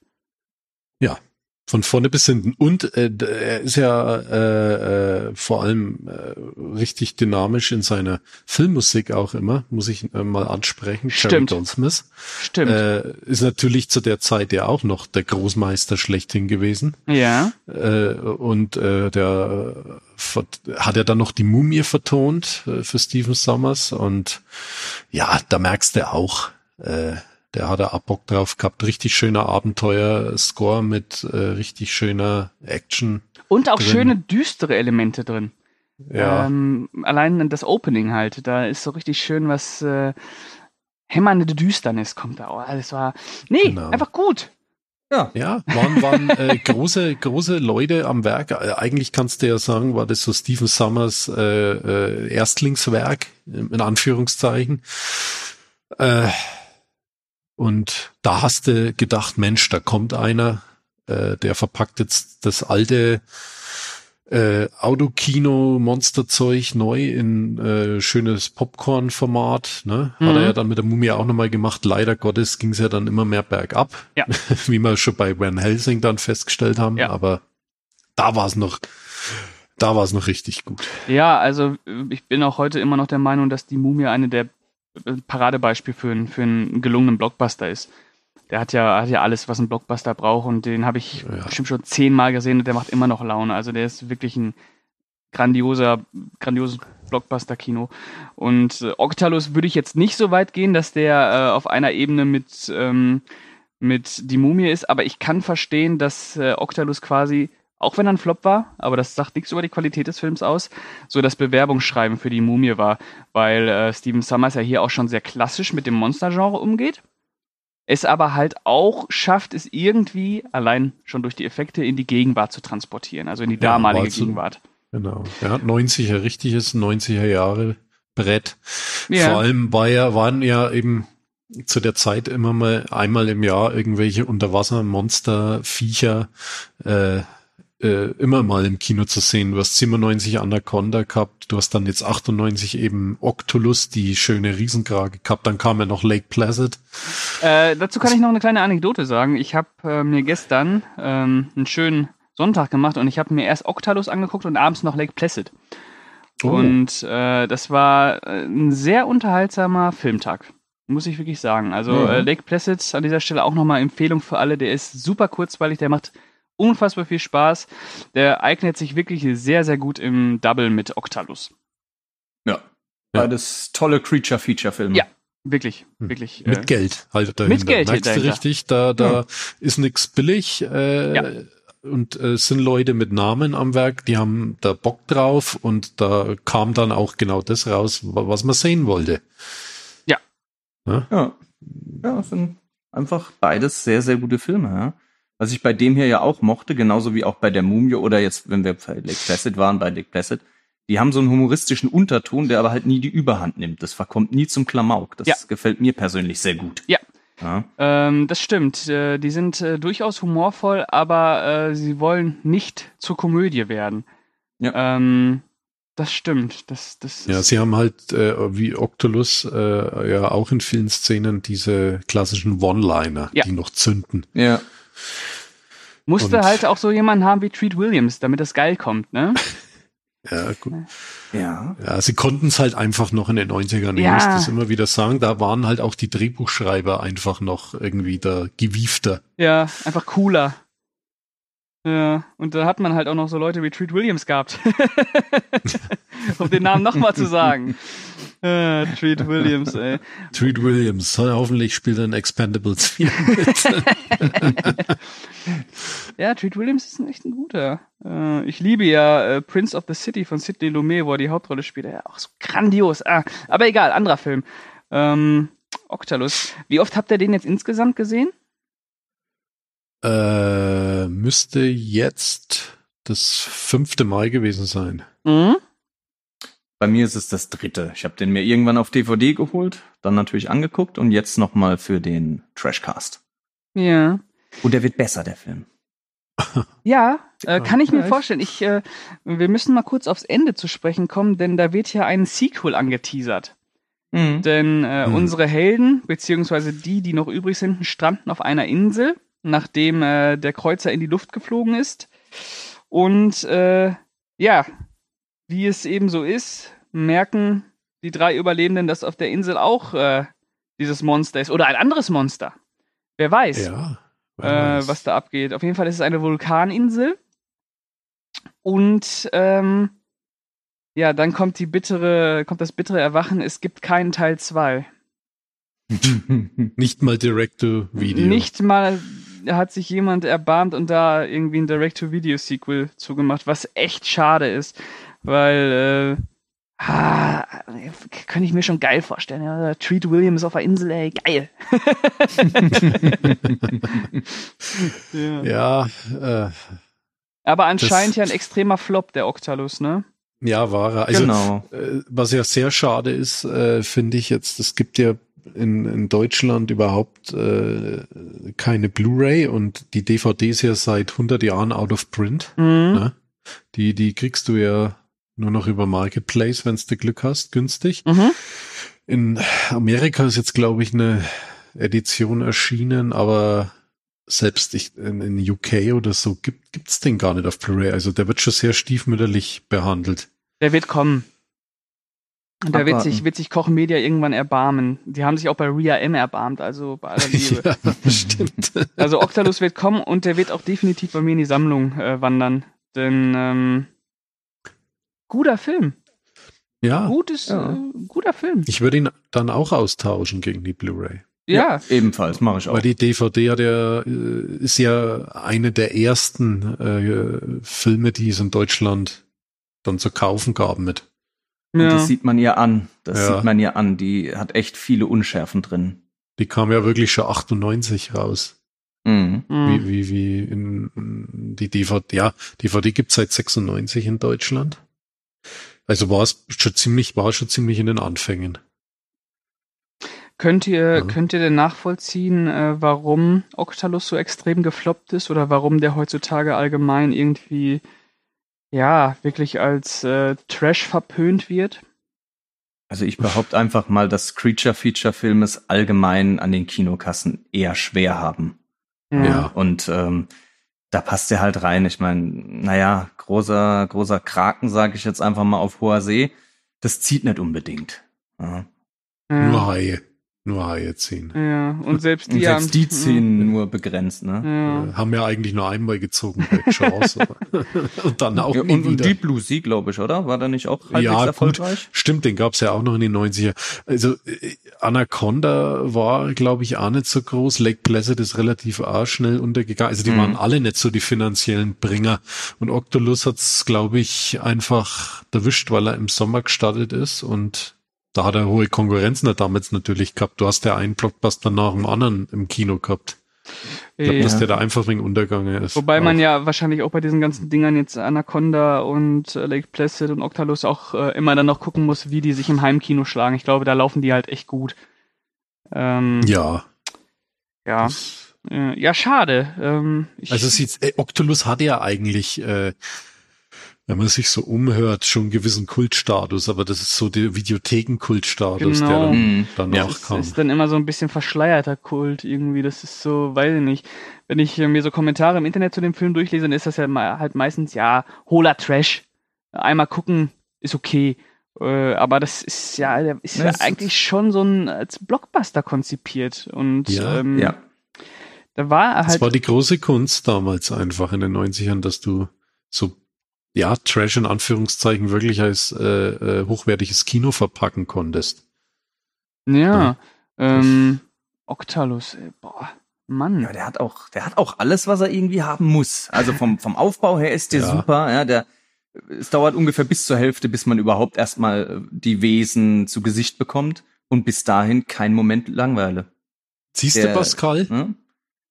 Ja, von vorne bis hinten. Und äh, er ist ja äh, äh, vor allem äh, richtig dynamisch in seiner Filmmusik auch immer, muss ich äh, mal ansprechen. Stimmt. Jerry Goldsmith. Stimmt. Äh, ist natürlich zu der Zeit ja auch noch der Großmeister schlechthin gewesen. Ja. Äh, und äh, der hat er dann noch die Mumie vertont äh, für Stephen Sommers. Und ja, da merkst du auch, äh, der hat da Bock drauf gehabt. Richtig schöner Abenteuer-Score mit äh, richtig schöner Action. Und auch drin. schöne düstere Elemente drin. Ja. Ähm, allein das Opening halt, da ist so richtig schön was äh, hämmernde Düsternis kommt da. Oh, das war. Nee, genau. einfach gut. Ja. Ja, waren, waren äh, große, große Leute am Werk. Äh, eigentlich kannst du ja sagen, war das so Stephen Summers äh, äh, Erstlingswerk, in Anführungszeichen. Äh, und da hast du gedacht, Mensch, da kommt einer, äh, der verpackt jetzt das alte äh, Autokino-Monsterzeug neu in äh, schönes Popcorn-Format. Ne? Mhm. Hat er ja dann mit der Mumie auch nochmal gemacht. Leider Gottes ging es ja dann immer mehr bergab, ja. wie wir schon bei Van Helsing dann festgestellt haben. Ja. Aber da war es noch, da war es noch richtig gut. Ja, also ich bin auch heute immer noch der Meinung, dass die Mumie eine der Paradebeispiel für, einen, für einen gelungenen Blockbuster ist. Der hat ja, hat ja alles, was ein Blockbuster braucht und den habe ich ja. bestimmt schon zehnmal gesehen und der macht immer noch Laune. Also der ist wirklich ein grandioser, grandioses Blockbuster-Kino. Und äh, Octalus würde ich jetzt nicht so weit gehen, dass der äh, auf einer Ebene mit, ähm, mit Die Mumie ist, aber ich kann verstehen, dass äh, Octalus quasi auch wenn er ein Flop war, aber das sagt nichts über die Qualität des Films aus, so das Bewerbungsschreiben für die Mumie war, weil äh, Steven Summers ja hier auch schon sehr klassisch mit dem Monstergenre umgeht. Es aber halt auch schafft, es irgendwie, allein schon durch die Effekte, in die Gegenwart zu transportieren, also in die damalige ja, Gegenwart. Genau. Er hat 90er, richtiges 90er Jahre Brett. Ja. Vor allem war ja, waren ja eben zu der Zeit immer mal einmal im Jahr irgendwelche Unterwassermonster, Viecher, äh, äh, immer mal im Kino zu sehen. Du hast 97 Anaconda gehabt, du hast dann jetzt 98 eben Octolus, die schöne Riesenkrage gehabt, dann kam ja noch Lake Placid. Äh, dazu kann ich noch eine kleine Anekdote sagen. Ich habe äh, mir gestern ähm, einen schönen Sonntag gemacht und ich habe mir erst Octalus angeguckt und abends noch Lake Placid. Oh. Und äh, das war äh, ein sehr unterhaltsamer Filmtag. Muss ich wirklich sagen. Also mhm. äh, Lake Placid an dieser Stelle auch nochmal Empfehlung für alle. Der ist super kurzweilig, der macht unfassbar viel Spaß. Der eignet sich wirklich sehr, sehr gut im Double mit Octalus. Ja. Beides tolle Creature-Feature-Filme. Ja, wirklich, hm. wirklich. Mit äh, Geld halt dahinter. Mit Geld Merkst du richtig, da, da hm. ist nix billig. Äh, ja. Und äh, sind Leute mit Namen am Werk, die haben da Bock drauf und da kam dann auch genau das raus, was man sehen wollte. Ja. Ja, ja, ja sind einfach beides sehr, sehr gute Filme. Ja? Was ich bei dem hier ja auch mochte, genauso wie auch bei der Mumie oder jetzt, wenn wir bei Lake Placid waren, bei Lake Placid, Die haben so einen humoristischen Unterton, der aber halt nie die Überhand nimmt. Das verkommt nie zum Klamauk. Das Ja. gefällt mir persönlich sehr gut. Ja. Ja. Ähm, das stimmt. Äh, die sind äh, durchaus humorvoll, aber äh, sie wollen nicht zur Komödie werden. Ja. Ähm, das stimmt. Das, das Ja, sie haben halt äh, wie Octolus äh, ja auch in vielen Szenen diese klassischen One-Liner, Ja. die noch zünden. ja. Musste und- halt auch so jemanden haben wie Treat Williams, damit das geil kommt, ne? Ja, gut. Ja. Ja, sie konnten es halt einfach noch in den 90ern. Ich Ja. muss das immer wieder sagen. Da waren halt auch die Drehbuchschreiber einfach noch irgendwie da gewiefter. Ja, einfach cooler. Ja, und da hat man halt auch noch so Leute wie Treat Williams gehabt. um den Namen nochmal zu sagen. Äh, Treat Williams, ey. Treat Williams, hoffentlich spielt er in Expendables 4 mit. Ja, Treat Williams ist ein echt ein guter. Äh, ich liebe ja äh, Prince of the City von Sidney Lumet, wo er die Hauptrolle spielt. Ja, auch so grandios. Ah, aber egal, anderer Film. Ähm, Octalus. Wie oft habt ihr den jetzt insgesamt gesehen? äh, müsste jetzt das fünfte Mal gewesen sein. Mhm. Bei mir ist es das dritte. Ich habe den mir irgendwann auf DVD geholt, dann natürlich angeguckt und jetzt nochmal für den Trashcast. Ja. Und der wird besser, der Film. Ja, äh, kann ich mir vorstellen. Ich, äh, wir müssen mal kurz aufs Ende zu sprechen kommen, denn da wird ja ein Sequel angeteasert. Denn äh, Hm. unsere Helden, beziehungsweise die, die noch übrig sind, stranden auf einer Insel, nachdem äh, der Kreuzer in die Luft geflogen ist. Und äh, ja, wie es eben so ist, merken die drei Überlebenden, dass auf der Insel auch äh, dieses Monster ist oder ein anderes Monster. Wer weiß Ja. wer äh, was da abgeht. Auf jeden Fall ist es eine Vulkaninsel. Und ähm, ja, dann kommt die bittere, kommt das bittere Erwachen, es gibt keinen Teil 2. Nicht mal Direct-to-Video. Nicht mal hat sich jemand erbarmt und da irgendwie ein Direct-to-Video-Sequel zugemacht, was echt schade ist, weil äh, ah, könnte ich mir schon geil vorstellen. Ja, Treat Williams auf der Insel, ey, geil. ja. Ja, äh, Aber anscheinend ja ein extremer Flop, der Octalus, ne? ja, war er. Also, genau. äh, was ja sehr schade ist, äh, finde ich jetzt, es gibt ja in, in Deutschland überhaupt äh, keine Blu-ray und die DVD ist ja seit 100 Jahren out of print. Mhm. Ne? Die, die kriegst du ja nur noch über Marketplace, wenn du Glück hast, günstig. Mhm. In Amerika ist jetzt, glaube ich, eine Edition erschienen, aber selbst ich, in, in UK oder so gibt gibt's den gar nicht auf Blu-ray. Also der wird schon sehr stiefmütterlich behandelt. Der wird kommen. Und da wird sich, wird sich Koch Media irgendwann erbarmen. Die haben sich auch bei Ria M erbarmt, also bei aller Liebe. ja, stimmt. Also Octalus wird kommen und der wird auch definitiv bei mir in die Sammlung äh, wandern. Denn ähm, guter Film. Ja, Gutes, Ja. äh, guter Film. ich würde ihn dann auch austauschen gegen die Blu-ray. Ja. Ebenfalls, mache ich auch. Weil die DVD hat ja, äh, ist ja eine der ersten äh, Filme, die es in Deutschland dann zu kaufen gab mit. Und ja. das sieht man ihr an. Das Ja. sieht man ihr an. Die hat echt viele Unschärfen drin. Die kam ja wirklich schon 98 raus. Mhm. Mhm. Wie, wie, wie in, in die DVD. Ja, DVD gibt's seit 96 in Deutschland. Also war es schon ziemlich, war schon ziemlich in den Anfängen. Könnt ihr, Ja. könnt ihr denn nachvollziehen, äh, warum Octalus so extrem gefloppt ist oder warum der heutzutage allgemein irgendwie, ja, wirklich als äh, Trash verpönt wird? Also ich behaupte einfach mal, dass Creature-Feature-Filme es allgemein an den Kinokassen eher schwer haben. Ja. Und ähm, da passt er halt rein. Ich meine, naja, großer, großer Kraken, sage ich jetzt einfach mal auf hoher See, das zieht nicht unbedingt. Ja. Ja. Nur Haie. Nur Haie ziehen. Ja, und selbst Und die selbst haben, die ziehen nur begrenzt, ne? Ja. Äh, haben ja eigentlich nur einmal gezogen bei Chance. und dann auch Ja, nie und, und wieder. Deep Blue Sea, glaube ich, oder? War der nicht auch halbwegs Ja, gut. erfolgreich? Stimmt, den gab's ja auch noch in den 90er. Also äh, Anaconda war, glaube ich, auch nicht so groß. Lake Placid ist relativ auch schnell untergegangen. Also die Mhm. waren alle nicht so die finanziellen Bringer. Und Octolus hat's, glaube ich, einfach erwischt, weil er im Sommer gestartet ist und da hat er hohe Konkurrenz damals natürlich gehabt. Du hast ja einen Blockbuster nach dem anderen im Kino gehabt. Ich glaube, Ja. dass der da einfach wegen Untergange ist. Wobei man Auch. ja wahrscheinlich auch bei diesen ganzen Dingern jetzt Anaconda und äh, Lake Placid und Octalus auch äh, immer dann noch gucken muss, wie die sich im Heimkino schlagen. Ich glaube, da laufen die halt echt gut. Ähm, Ja. ja. Das- Äh, ja, schade. Ähm, Also sieht's, äh, Octolus hat ja eigentlich, äh, wenn man sich so umhört, schon einen gewissen Kultstatus, aber das ist so der Videothekenkultstatus, der Genau. dann Mhm. danach das kam. ist dann immer so ein bisschen verschleierter Kult irgendwie. Das ist so, weiß ich nicht. Wenn ich äh, mir so Kommentare im Internet zu dem Film durchlese, dann ist das ja halt meistens, ja, hohler Trash. Einmal gucken ist okay. Äh, aber das ist ja, der ist Ja, ja eigentlich schon so ein als Blockbuster konzipiert. Und Ja. ähm, Ja. da war er Das halt. war die große Kunst damals einfach in den 90ern, dass du so, ja, Trash in Anführungszeichen wirklich als äh, äh, hochwertiges Kino verpacken konntest. ja. Ähm, Octalus, ey, boah, Mann. Ja, der hat auch, der hat auch alles, was er irgendwie haben muss. Also vom, vom Aufbau her ist der Ja. super, ja, der, es dauert ungefähr bis zur Hälfte, bis man überhaupt erstmal äh, die Wesen zu Gesicht bekommt und bis dahin kein Moment Langeweile. Siehst Der- du, Pascal? Ne?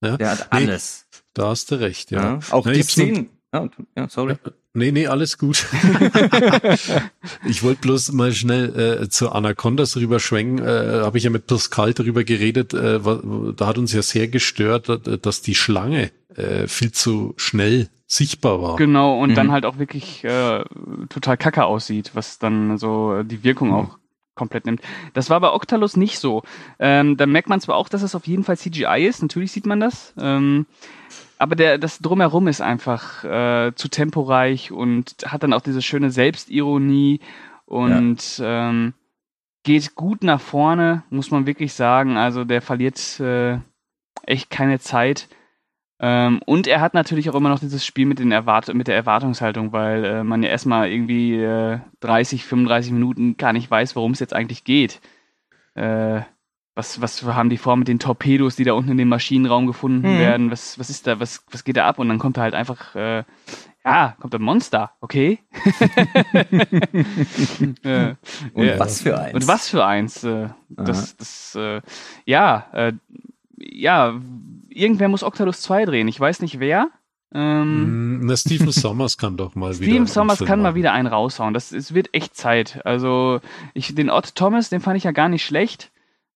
Ja. Der hat Nee, alles. Da hast du recht, ja. Ja. Auch Ja, die Szenen. Ja, ja, sorry. Nee, nee, alles gut. ich wollte bloß mal schnell äh, zu Anacondas rüberschwenken. Äh, Habe ich ja mit Pascal darüber geredet. Äh, da hat uns ja sehr gestört, äh, dass die Schlange äh, viel zu schnell sichtbar war. Genau, und dann Mhm. halt auch wirklich äh, total kacke aussieht, was dann so äh, die Wirkung Mhm. auch komplett nimmt. Das war bei Octalus nicht so. Ähm, da merkt man zwar auch, dass es auf jeden Fall CGI ist, natürlich sieht man das. Ähm, aber der, das drumherum ist einfach äh, zu temporeich und hat dann auch diese schöne Selbstironie und ähm, geht gut nach vorne, muss man wirklich sagen. Also der verliert äh, echt keine Zeit. Ähm, und er hat natürlich auch immer noch dieses Spiel mit, den Erwart mit der Erwartungshaltung, weil äh, man ja erstmal irgendwie äh, 30, 35 Minuten gar nicht weiß, worum es jetzt eigentlich geht. Äh, was, was haben die vor mit den Torpedos, die da unten in dem Maschinenraum gefunden Mhm. werden? Was, was ist da, was, was geht da ab? Und dann kommt da halt einfach, äh, ja, kommt ein Monster, okay? äh, Und ja. was für eins. und was für eins? Äh, das, das, äh, ja, äh, ja, irgendwer muss Octalus 2 drehen. Ich weiß nicht wer. Ähm, Mm, Na, Stephen Sommers kann doch mal wieder. Steven einen Sommers Film kann mal machen. wieder einen raushauen. Das, es wird echt Zeit. Also, ich, den Odd Thomas, den fand ich ja gar nicht schlecht.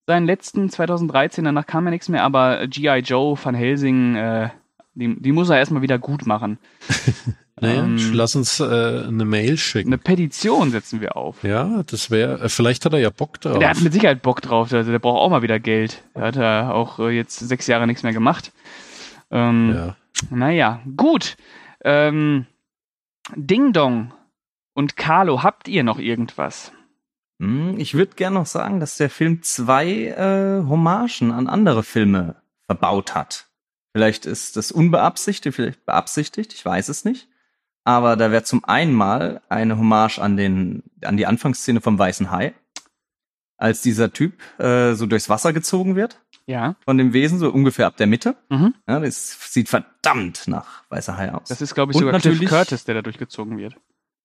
Seinen letzten 2013, danach kam ja nichts mehr, aber G.I. Joe Van Helsing, äh, die, die muss er erstmal wieder gut machen. Naja, Ähm, lass uns äh, eine Mail schicken. Eine Petition setzen wir auf. ja, das wäre, äh, vielleicht hat er ja Bock drauf. Der hat mit Sicherheit Bock drauf, also der braucht auch mal wieder Geld. Der hat ja auch äh, jetzt sechs Jahre nichts mehr gemacht. Ähm, ja. Naja, gut. Ähm, Ding Dong und Carlo, habt ihr noch irgendwas? Hm, Ich würde gerne noch sagen, dass der Film zwei äh, Hommagen an andere Filme verbaut hat. Vielleicht ist das unbeabsichtigt, vielleicht beabsichtigt, ich weiß es nicht. Aber da wäre zum einen mal eine Hommage an den, an die Anfangsszene vom Weißen Hai, als dieser Typ äh, so durchs Wasser gezogen wird Ja. von dem Wesen, so ungefähr ab der Mitte. Mhm. Ja, das sieht verdammt nach Weißer Hai aus. Das ist, glaube ich, Und sogar Cliff Curtis, der da durchgezogen wird.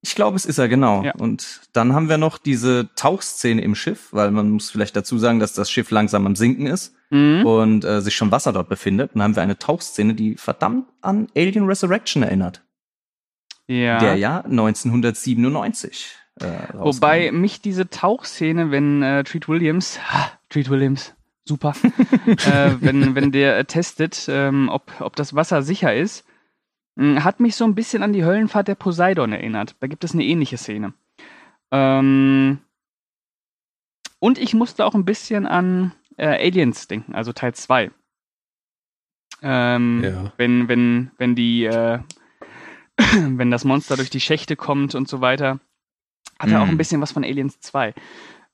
Ich glaube, es ist er, genau. Ja. Und dann haben wir noch diese Tauchszene im Schiff, weil man muss vielleicht dazu sagen, dass das Schiff langsam am Sinken ist Mhm. und äh, sich schon Wasser dort befindet. Und dann haben wir eine Tauchszene, die verdammt an Alien Resurrection erinnert. Ja. Der ja 1997 äh. Wobei mich diese Tauchszene, wenn äh, Treat Williams, ha, Treat Williams, super, äh, wenn, wenn der testet, ähm, ob, ob das Wasser sicher ist, hat mich so ein bisschen an die Höllenfahrt der Poseidon erinnert. Da gibt es eine ähnliche Szene. Ähm, und ich musste auch ein bisschen an äh, Aliens denken, also Teil 2. Ähm, Ja. Wenn, wenn, wenn die, äh, wenn das Monster durch die Schächte kommt und so weiter, hat er auch Mhm. ein bisschen was von Aliens 2.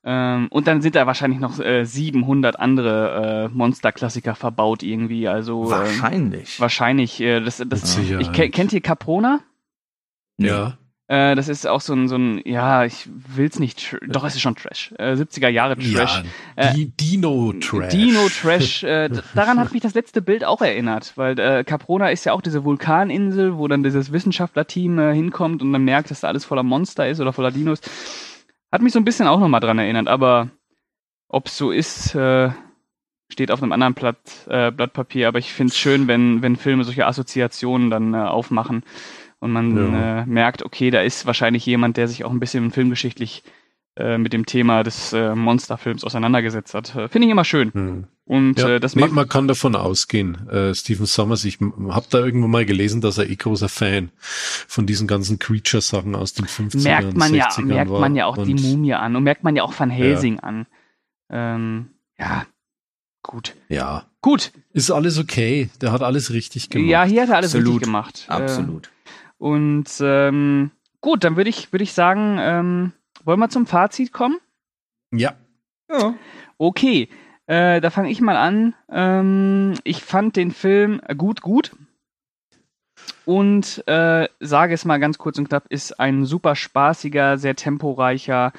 Ähm, und dann sind da wahrscheinlich noch äh, 700 andere äh, Monsterklassiker verbaut irgendwie. Also ähm, Wahrscheinlich. wahrscheinlich. Äh, das, das, ich, Sicherheit. ke- kennt ihr Caprona? Ja. Äh, das ist auch so ein, so ein, ja, ich will's nicht, tr- doch, es ist schon Trash. Äh, 70er Jahre Trash. Ja, Äh, die Dino-Trash. Dino Trash. Äh, daran hat mich das letzte Bild auch erinnert, weil äh, Caprona ist ja auch diese Vulkaninsel, wo dann dieses Wissenschaftlerteam äh, hinkommt und dann merkt, dass da alles voller Monster ist oder voller Dinos. Hat mich so ein bisschen auch nochmal dran erinnert, aber ob es so ist, äh, steht auf einem anderen Blatt, äh, Blatt Papier, aber ich finde es schön, wenn, wenn Filme solche Assoziationen dann äh, aufmachen und man Ja. äh, merkt, okay, da ist wahrscheinlich jemand, der sich auch ein bisschen filmgeschichtlich äh, mit dem Thema des äh, Monsterfilms auseinandergesetzt hat. Äh, finde ich immer schön. Hm. Und Ja, äh, das nee, macht man kann davon ausgehen. Äh, Stephen Summers, ich habe da irgendwo mal gelesen, dass er eh großer Fan von diesen ganzen Creature-Sachen aus den 50ern, merkt man ja, 60ern merkt war. man ja auch die Und- Mumie an und merkt man ja auch Van Helsing an. Ähm, ja, gut. Ja, Gut. ist alles okay. Der hat alles richtig gemacht. Ja, hier hat er alles Absolut. richtig gemacht. Äh, Absolut. und ähm, gut, dann würde ich, würde ich sagen, ähm, wollen wir zum Fazit kommen? Ja. Ja. Okay, äh, da fange ich mal an. Ähm, ich fand den Film gut, gut. Und äh, sage es mal ganz kurz und knapp, ist ein super spaßiger, sehr temporeicher,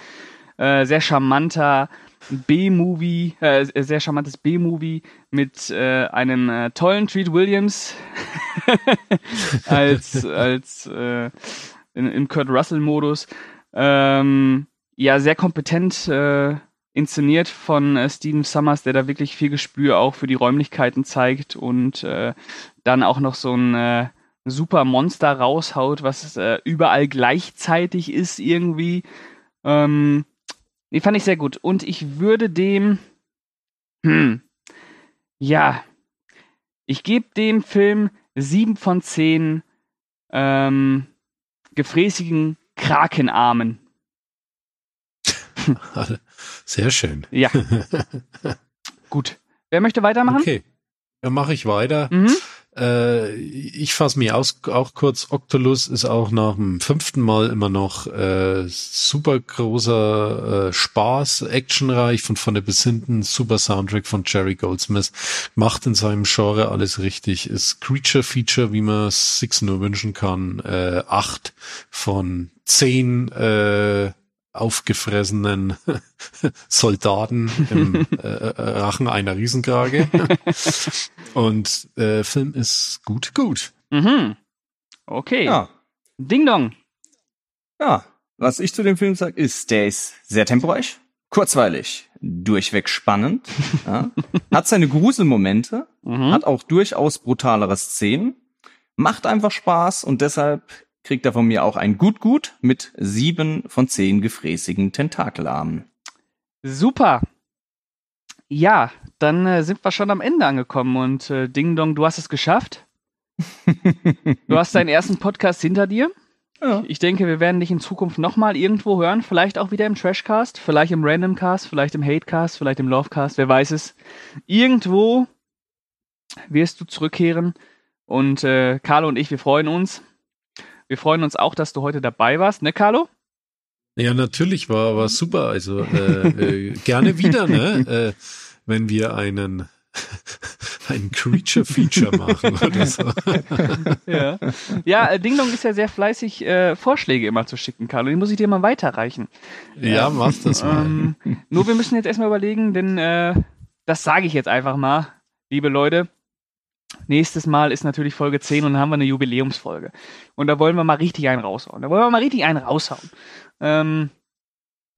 äh, sehr charmanter B-Movie, äh, sehr charmantes B-Movie mit äh, einem äh, tollen Treat Williams als, als äh, in, im Kurt Russell-Modus. Ähm, ja, sehr kompetent äh, inszeniert von äh, Steven Summers, der da wirklich viel Gespür auch für die Räumlichkeiten zeigt und äh, dann auch noch so ein äh, super Monster raushaut, was äh, überall gleichzeitig ist irgendwie. Ähm, die fand ich sehr gut. Und ich würde dem, hm, ja, ich gebe dem Film sieben von zehn ähm, gefräßigen Krakenarmen. Sehr schön. Ja, gut. Wer möchte weitermachen? Okay. Dann mache ich weiter. Mhm. Äh, ich fasse mich aus, auch kurz. Octolus ist auch nach dem fünften Mal immer noch äh, super großer äh, Spaß, actionreich von vorne bis hinten, super Soundtrack von Jerry Goldsmith, macht in seinem Genre alles richtig, ist Creature Feature, wie man sich nur wünschen kann, äh, acht von zehn äh, aufgefressenen Soldaten im äh, äh, Rachen einer Riesenkrage. Und äh, Film ist gut, gut. Mhm. Okay. Ja. Ding Dong. Ja. Was ich zu dem Film sage, ist, der ist sehr temporeich, kurzweilig, durchweg spannend, ja, hat seine Gruselmomente, Mhm. hat auch durchaus brutalere Szenen, macht einfach Spaß und deshalb kriegt er von mir auch ein Gut Gut mit sieben von zehn gefräßigen Tentakelarmen. Super. Ja, dann äh, sind wir schon am Ende angekommen und äh, Ding Dong, du hast es geschafft. Du hast deinen ersten Podcast hinter dir. Ja. Ich denke, wir werden dich in Zukunft nochmal irgendwo hören. Vielleicht auch wieder im Trashcast, vielleicht im Randomcast, vielleicht im Hatecast, vielleicht im Lovecast, wer weiß es. Irgendwo wirst du zurückkehren. Und äh, Carlo und ich, wir freuen uns. Wir freuen uns auch, dass du heute dabei warst, ne, Carlo? Ja, natürlich war, war super. Also äh, äh, gerne wieder, ne? Äh, wenn wir einen ein Creature Feature machen oder so. Ja, ja äh, Ding Dong ist ja sehr fleißig, äh, Vorschläge immer zu schicken, Carlo. Die muss ich dir mal weiterreichen. Ja, mach das mal. Ähm, nur wir müssen jetzt erstmal überlegen, denn äh, das sage ich jetzt einfach mal, liebe Leute. Nächstes Mal ist natürlich Folge 10 und dann haben wir eine Jubiläumsfolge. Und da wollen wir mal richtig einen raushauen. Da wollen wir mal richtig einen raushauen. Ähm,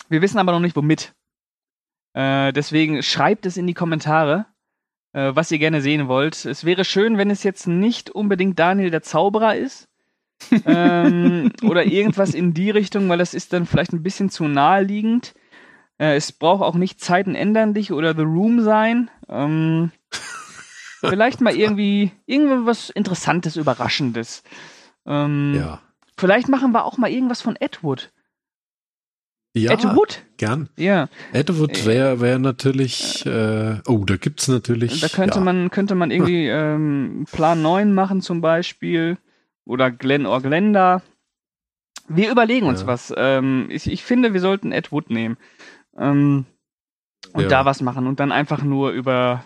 wir wissen aber noch nicht, womit. Äh, deswegen schreibt es in die Kommentare, äh, was ihr gerne sehen wollt. Es wäre schön, wenn es jetzt nicht unbedingt Daniel der Zauberer ist. ähm, oder irgendwas in die Richtung, weil das ist dann vielleicht ein bisschen zu naheliegend. Äh, es braucht auch nicht Zeiten ändern dich oder The Room sein. Ähm, vielleicht mal irgendwie irgendwas Interessantes, Überraschendes. Ähm, ja. Vielleicht machen wir auch mal irgendwas von Ed Wood. Ja, Ed Wood? gern. Ja, Ed Wood wäre wär natürlich, äh, oh, da gibt's natürlich. da könnte ja. man könnte man irgendwie ähm, Plan 9 machen zum Beispiel oder Glenn or Glenda. Wir überlegen uns Ja. was. Ähm, ich, ich finde, wir sollten Ed Wood nehmen ähm, und Ja. da was machen und dann einfach nur über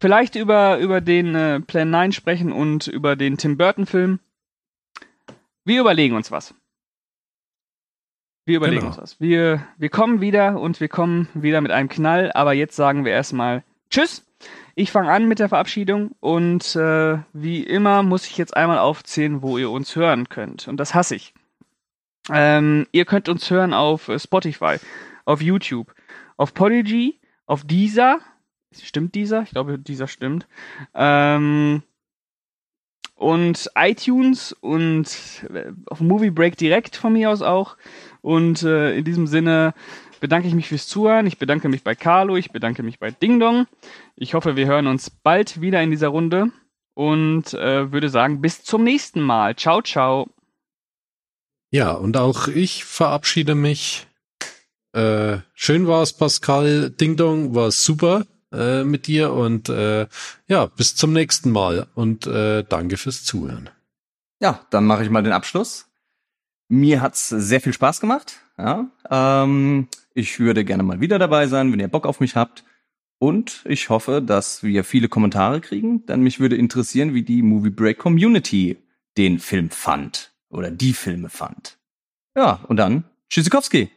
vielleicht über über den äh, Plan 9 sprechen und über den Tim Burton Film. Wir überlegen uns was. Wir überlegen Genau. uns was. Wir, wir kommen wieder und wir kommen wieder mit einem Knall, aber jetzt sagen wir erstmal Tschüss. Ich fange an mit der Verabschiedung und äh, wie immer muss ich jetzt einmal aufzählen, wo ihr uns hören könnt. Und das hasse ich. Ähm, ihr könnt uns hören auf äh, Spotify, auf YouTube, auf Podigy, auf Deezer, Stimmt dieser? Ich glaube, dieser stimmt. Ähm, und iTunes und äh, auf Movie Break direkt von mir aus auch. Und äh, in diesem Sinne bedanke ich mich fürs Zuhören. Ich bedanke mich bei Carlo, ich bedanke mich bei Ding Dong. Ich hoffe, wir hören uns bald wieder in dieser Runde und äh, würde sagen, bis zum nächsten Mal. Ciao, ciao. Ja, und auch ich verabschiede mich. Äh, schön war's, Pascal. Ding Dong war super äh, mit dir und äh, ja, bis zum nächsten Mal und äh, danke fürs Zuhören. Ja, dann mache ich mal den Abschluss. Mir hat's sehr viel Spaß gemacht. Ja, ähm, ich würde gerne mal wieder dabei sein, wenn ihr Bock auf mich habt. Und ich hoffe, dass wir viele Kommentare kriegen, denn mich würde interessieren, wie die Movie Break Community den Film fand oder die Filme fand. Ja, und dann Tschüssikowski.